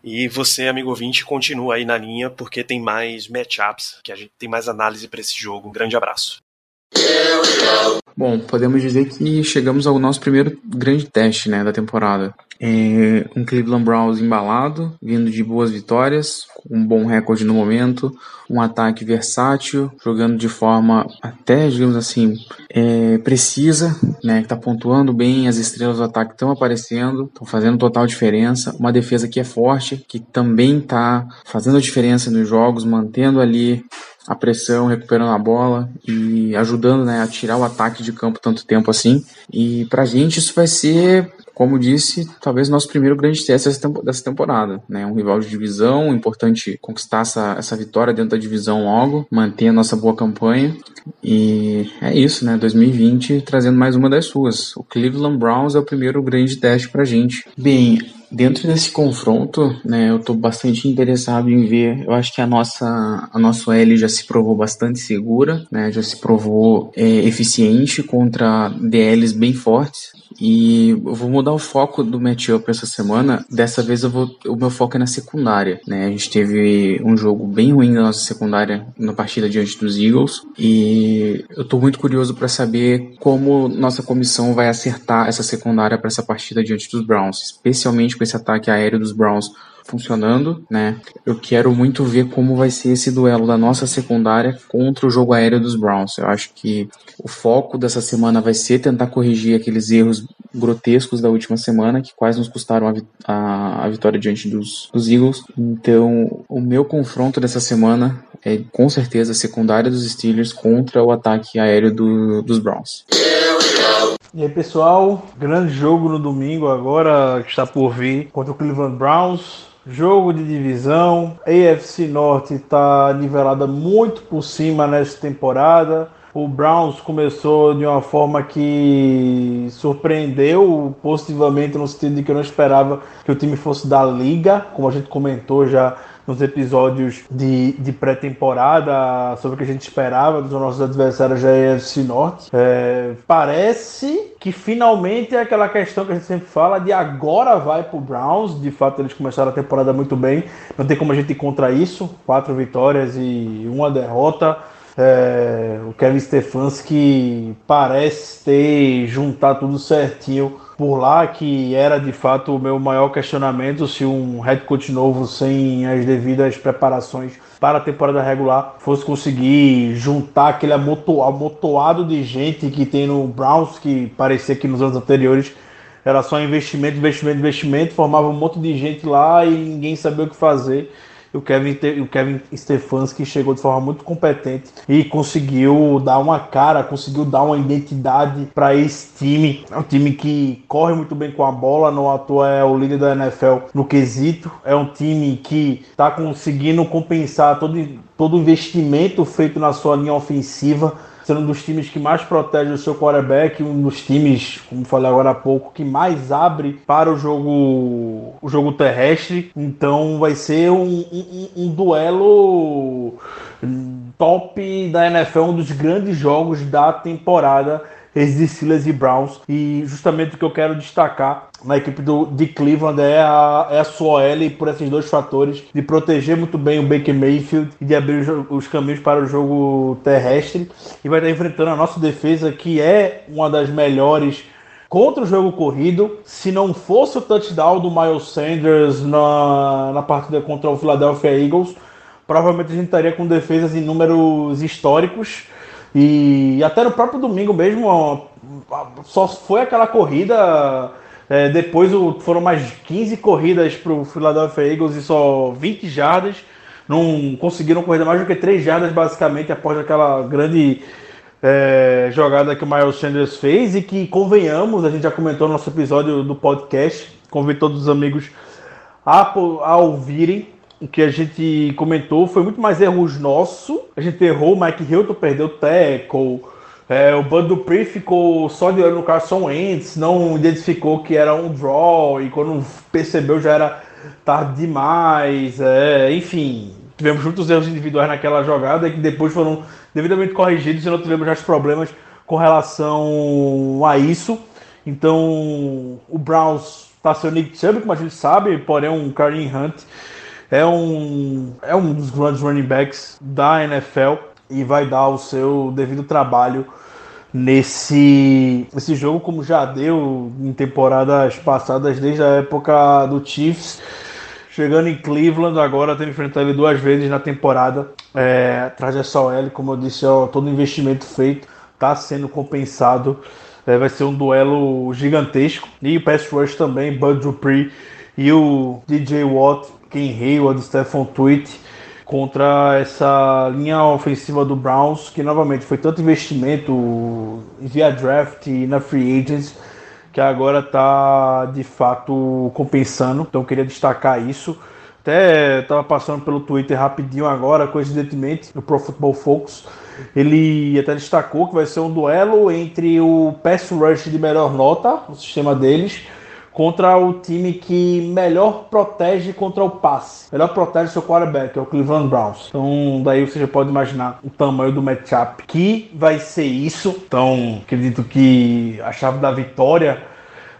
A: E você, amigo ouvinte, continua aí na linha, porque tem mais matchups, que a gente tem mais análise para esse jogo. Um grande abraço.
C: Bom, podemos dizer que chegamos ao nosso primeiro grande teste né, da temporada. É um Cleveland Browns embalado, vindo de boas vitórias, um bom recorde no momento, um ataque versátil, jogando de forma até, digamos assim, é, precisa, né, que está pontuando bem, as estrelas do ataque estão aparecendo, estão fazendo total diferença, uma defesa que é forte, que também está fazendo a diferença nos jogos, mantendo ali a pressão, recuperando a bola e ajudando né, a tirar o ataque de campo tanto tempo assim. E pra gente isso vai ser, como disse, talvez nosso primeiro grande teste dessa temporada. Né? Um rival de divisão, importante conquistar essa, essa vitória dentro da divisão logo, manter a nossa boa campanha. E é isso, né? 2020 trazendo mais uma das suas. O Cleveland Browns é o primeiro grande teste pra gente. Bem, Dentro desse confronto, né, eu estou bastante interessado em ver. Eu acho que a nossa, a nossa L já se provou bastante segura, né, já se provou é, eficiente contra DLs bem fortes. E eu vou mudar o foco do matchup essa semana. Dessa vez eu vou, o meu foco é na secundária. Né? A gente teve um jogo bem ruim na nossa secundária na partida diante dos Eagles. E eu estou muito curioso para saber como nossa comissão vai acertar essa secundária para essa partida diante dos Browns, especialmente com esse ataque aéreo dos Browns funcionando, né? Eu quero muito ver como vai ser esse duelo da nossa secundária contra o jogo aéreo dos Browns. Eu acho que o foco dessa semana vai ser tentar corrigir aqueles erros grotescos da última semana que quase nos custaram a, a, a vitória diante dos, dos Eagles. Então, o meu confronto dessa semana é com certeza a secundária dos Steelers contra o ataque aéreo do, dos Browns.
D: E aí pessoal, grande jogo no domingo agora que está por vir contra o Cleveland Browns. Jogo de divisão, AFC Norte está nivelada muito por cima nessa temporada. O Browns começou de uma forma que surpreendeu positivamente, no sentido de que eu não esperava que o time fosse da liga, como a gente comentou já nos episódios de, de pré-temporada sobre o que a gente esperava dos nossos adversários da EFC Norte. É, parece que finalmente é aquela questão que a gente sempre fala de agora vai pro Browns. De fato, eles começaram a temporada muito bem. Não tem como a gente ir contra isso. Quatro vitórias e uma derrota. É, o Kevin Stefanski parece ter juntado tudo certinho por lá, que era de fato o meu maior questionamento se um head coach novo sem as devidas preparações para a temporada regular fosse conseguir juntar aquele amoto, amotoado de gente que tem no Browns, que parecia que nos anos anteriores era só investimento, investimento, investimento, formava um monte de gente lá e ninguém sabia o que fazer o Kevin, o Kevin Stefanski chegou de forma muito competente e conseguiu dar uma cara, conseguiu dar uma identidade para esse time. É um time que corre muito bem com a bola, não atua é o líder da NFL no quesito. É um time que está conseguindo compensar todo, todo investimento feito na sua linha ofensiva sendo um dos times que mais protege o seu quarterback, um dos times, como falei agora há pouco, que mais abre para o jogo, o jogo terrestre. Então vai ser um, um, um duelo top da NFL, um dos grandes jogos da temporada esses Steelers e Browns. E justamente o que eu quero destacar na equipe do, de Cleveland é a, é a sua OL por esses dois fatores, de proteger muito bem o Baker Mayfield e de abrir os, os caminhos para o jogo terrestre. E vai estar enfrentando a nossa defesa, que é uma das melhores contra o jogo corrido. Se não fosse o touchdown do Miles Sanders na, na partida contra o Philadelphia Eagles, provavelmente a gente estaria com defesas em números históricos. E até no próprio domingo mesmo, só foi aquela corrida. É, depois foram mais 15 corridas para o Philadelphia Eagles e só 20 jardas. Não conseguiram correr mais do que 3 jardas, basicamente, após aquela grande é, jogada que o Miles Sanders fez. E que, convenhamos, a gente já comentou no nosso episódio do podcast. Convido todos os amigos a, a ouvirem o que a gente comentou foi muito mais erros nossos. A gente errou, o Mike Hilton perdeu o tackle. É, o Bud Dupree ficou só de olho no Carson Wentz, não identificou que era um draw e quando percebeu já era tarde demais. É, enfim, tivemos muitos erros individuais naquela jogada que depois foram devidamente corrigidos e não tivemos os problemas com relação a isso. Então, o Browns está sendo Nick Chubb, como a gente sabe, porém um Kareem Hunt é um, é um dos grandes running backs da NFL e vai dar o seu devido trabalho nesse, nesse jogo, como já deu em temporadas passadas, desde a época do Chiefs. Chegando em Cleveland, agora tendo enfrentado ele duas vezes na temporada. É, atrás dessa OL, como eu disse, ó, todo investimento feito está sendo compensado. É, vai ser um duelo gigantesco. E o pass rush também, Bud Dupree e o DJ Watt Ken Hayward, Stephon Tweet contra essa linha ofensiva do Browns, que novamente foi tanto investimento via draft e na free agents, que agora está de fato compensando. Então queria destacar isso. Até estava passando pelo Twitter rapidinho agora, coincidentemente, no Pro Football Focus. Ele até destacou que vai ser um duelo entre o pass rush de melhor nota, o sistema deles, contra o time que melhor protege contra o passe. Melhor protege seu quarterback, é o Cleveland Browns. Então, daí você já pode imaginar o tamanho do matchup que vai ser isso. Então, acredito que a chave da vitória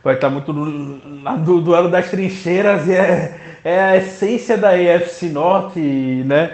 D: vai estar muito no, no duelo das trincheiras e é, é a essência da AFC Norte, né?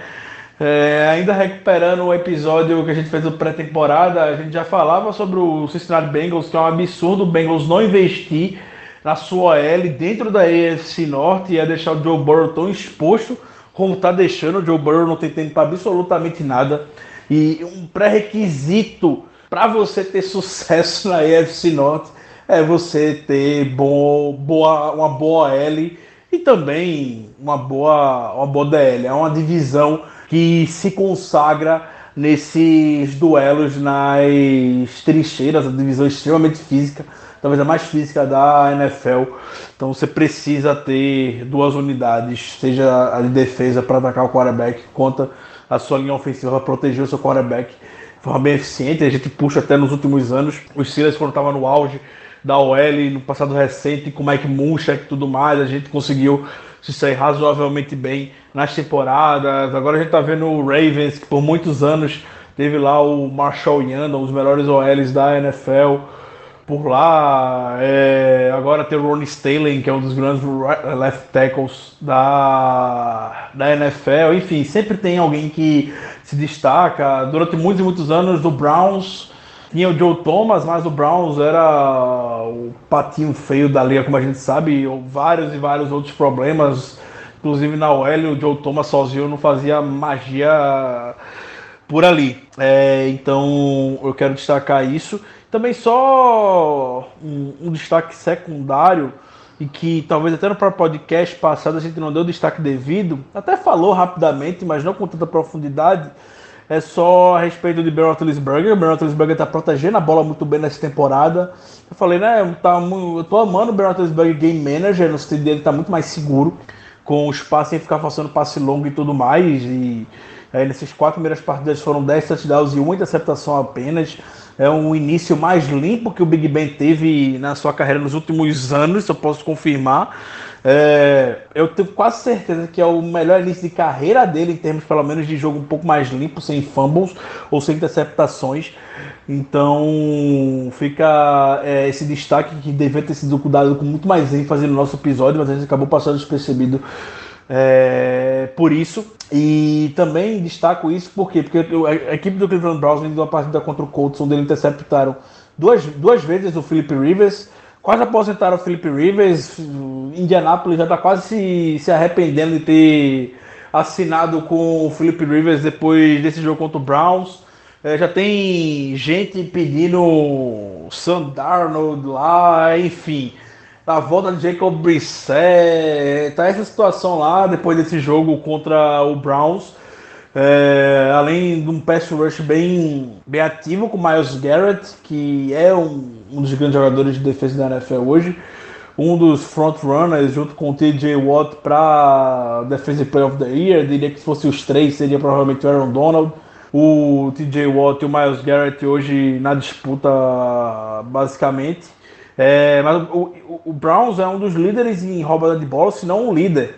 D: É, ainda recuperando o episódio que a gente fez do pré-temporada, a gente já falava sobre o Cincinnati Bengals, que é um absurdo o Bengals não investir na sua L dentro da AFC Norte ia deixar o Joe Burrow tão exposto como está deixando. O Joe Burrow não tem tempo para absolutamente nada. E um pré-requisito para você ter sucesso na AFC Norte é você ter bom, boa, uma boa L e também uma boa, uma boa DL. É uma divisão que se consagra nesses duelos nas trincheiras, a divisão extremamente física talvez a mais física da NFL. Então você precisa ter duas unidades, seja a de defesa para atacar o quarterback, conta a sua linha ofensiva para proteger o seu quarterback de forma bem eficiente. A gente puxa até nos últimos anos. Os Steelers, quando estavam no auge da OL, no passado recente, com Mike Munchak e tudo mais, a gente conseguiu se sair razoavelmente bem nas temporadas. Agora a gente está vendo o Ravens, que por muitos anos teve lá o Marshall Yanda, um dos melhores OLs da NFL por lá. É, agora tem o Ronnie Staley, que é um dos grandes left tackles da, da NFL. Enfim, sempre tem alguém que se destaca. Durante muitos e muitos anos do Browns tinha o Joe Thomas, mas o Browns era o patinho feio da liga, como a gente sabe. Vários e vários outros problemas. Inclusive na OL, o Joe Thomas sozinho não fazia magia por ali. É, então eu quero destacar isso. Também só um, um, destaque secundário e que talvez até no próprio podcast passado a gente não deu destaque devido, até falou rapidamente, mas não com tanta profundidade, é só a respeito de Ben Roethlisberger. Ben Roethlisberger está protegendo a bola muito bem nessa temporada. Eu falei, né, tá, eu tô amando o Ben Roethlisberger Game Manager, no sentido dele tá muito mais seguro, com o espaço sem ficar fazendo passe longo e tudo mais, e aí nessas quatro primeiras partidas foram 10 touchdowns e uma interceptação apenas é um início mais limpo que o Big Ben teve na sua carreira nos últimos anos, eu posso confirmar. É, eu tenho quase certeza que é o melhor início de carreira dele, em termos pelo menos de jogo um pouco mais limpo, sem fumbles ou sem interceptações. Então fica é, esse destaque que devia ter sido cuidado com muito mais ênfase no nosso episódio, mas a gente acabou passando despercebido é, por isso. E também destaco isso porque, porque a equipe do Cleveland Browns, na partida contra o Colts, onde eles interceptaram duas, duas vezes o Philip Rivers quase aposentaram o Felipe Rivers. Indianápolis já está quase se, se arrependendo de ter assinado com o Felipe Rivers depois desse jogo contra o Browns. É, já tem gente pedindo Sam Darnold lá, enfim. A volta de Jacob Brissett, tá essa situação lá depois desse jogo contra o Browns. É, além de um pass rush bem, bem ativo com Miles Garrett, que é um, um dos grandes jogadores de defesa da NFL hoje, um dos frontrunners junto com o TJ Watt para Defensive Player of the Year. Diria que se fosse os três, seria provavelmente o Aaron Donald, o TJ Watt e o Miles Garrett hoje na disputa, basicamente. É, mas o, o, o Browns é um dos líderes em roubada de bola, se não um líder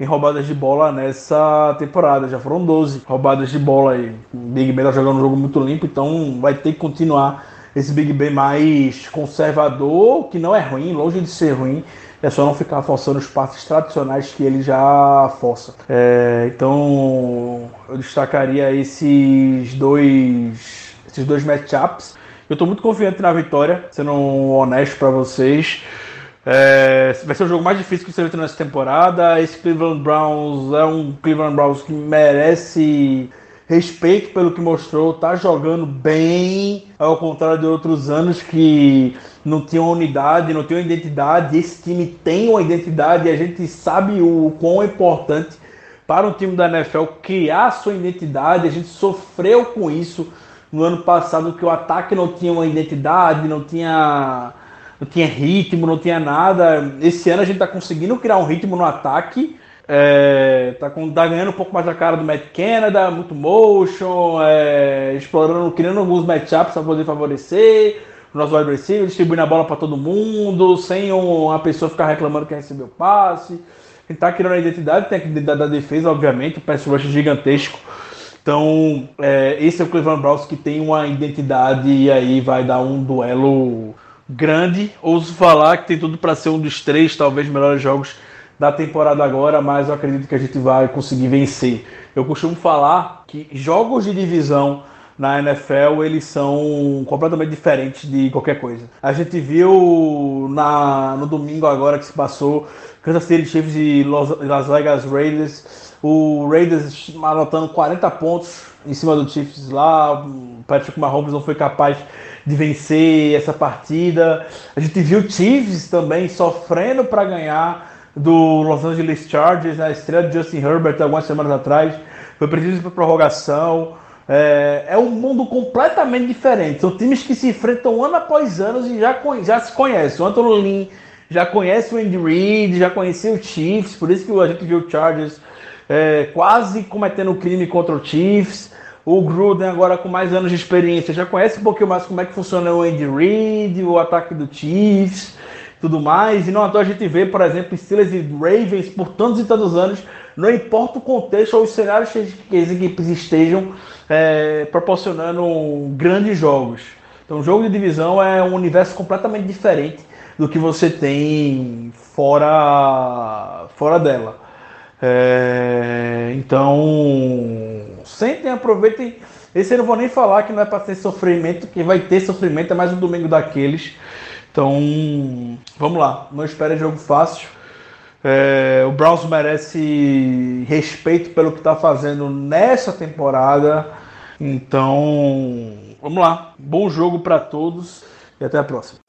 D: em roubadas de bola nessa temporada. Já foram 12 roubadas de bola. O Big Ben tá jogando um jogo muito limpo, então vai ter que continuar esse Big Ben mais conservador, que não é ruim, longe de ser ruim. É só não ficar forçando os passes tradicionais que ele já força. É, então eu destacaria esses dois, esses dois matchups. Eu estou muito confiante na vitória, sendo honesto para vocês. É, vai ser o jogo mais difícil que vai ter nessa temporada. Esse Cleveland Browns é um Cleveland Browns que merece respeito pelo que mostrou, tá jogando bem, ao contrário de outros anos que não tinham unidade, não tinham identidade. Esse time tem uma identidade e a gente sabe o quão importante para um time da NFL criar sua identidade. A gente sofreu com isso no ano passado, que o ataque não tinha uma identidade, não tinha não tinha ritmo, não tinha nada. Esse ano a gente está conseguindo criar um ritmo no ataque. É, tá, com, tá ganhando um pouco mais a cara do Matt Canada, muito motion, é, explorando, criando alguns matchups para poder favorecer o nosso wide receiver, distribuindo a bola para todo mundo, sem uma pessoa ficar reclamando que recebeu passe. Gente tá criando a identidade, tem a identidade da defesa, obviamente, o pass rush gigantesco. Então, é, esse é o Cleveland Browns que tem uma identidade e aí vai dar um duelo grande. Ouso falar que tem tudo para ser um dos três, talvez, melhores jogos da temporada agora, mas eu acredito que a gente vai conseguir vencer. Eu costumo falar que jogos de divisão na NFL eles são completamente diferentes de qualquer coisa. A gente viu na, no domingo agora que se passou Kansas City Chiefs e Las Vegas Raiders, o Raiders anotando 40 pontos em cima do Chiefs lá, o Patrick Mahomes não foi capaz de vencer essa partida. A gente viu o Chiefs também sofrendo para ganhar do Los Angeles Chargers na estreia de Justin Herbert algumas semanas atrás. Foi preciso para prorrogação. É, é, um mundo completamente diferente. São times que se enfrentam ano após ano e já, já se conhecem. O Anthony Lynn já conhece o Andy Reid, já conhecia o Chiefs, por isso que a gente viu o Chargers é, quase cometendo crime contra o Chiefs. O Gruden, agora com mais anos de experiência, já conhece um pouquinho mais como é que funciona o Andy Reid, o ataque do Chiefs, tudo mais. E não à toa a gente vê, por exemplo, Steelers e Ravens por tantos e tantos anos, não importa o contexto ou os cenários que as equipes estejam é, proporcionando grandes jogos. Então, jogo de divisão é um universo completamente diferente do que você tem fora, fora dela. É, então, sentem, aproveitem. Esse eu não vou nem falar que não é para ter sofrimento, que vai ter sofrimento, é mais um domingo daqueles. Então, vamos lá. Não espere jogo fácil. É, o Browns merece respeito pelo que está fazendo nessa temporada. Então, vamos lá. Bom jogo para todos e até a próxima.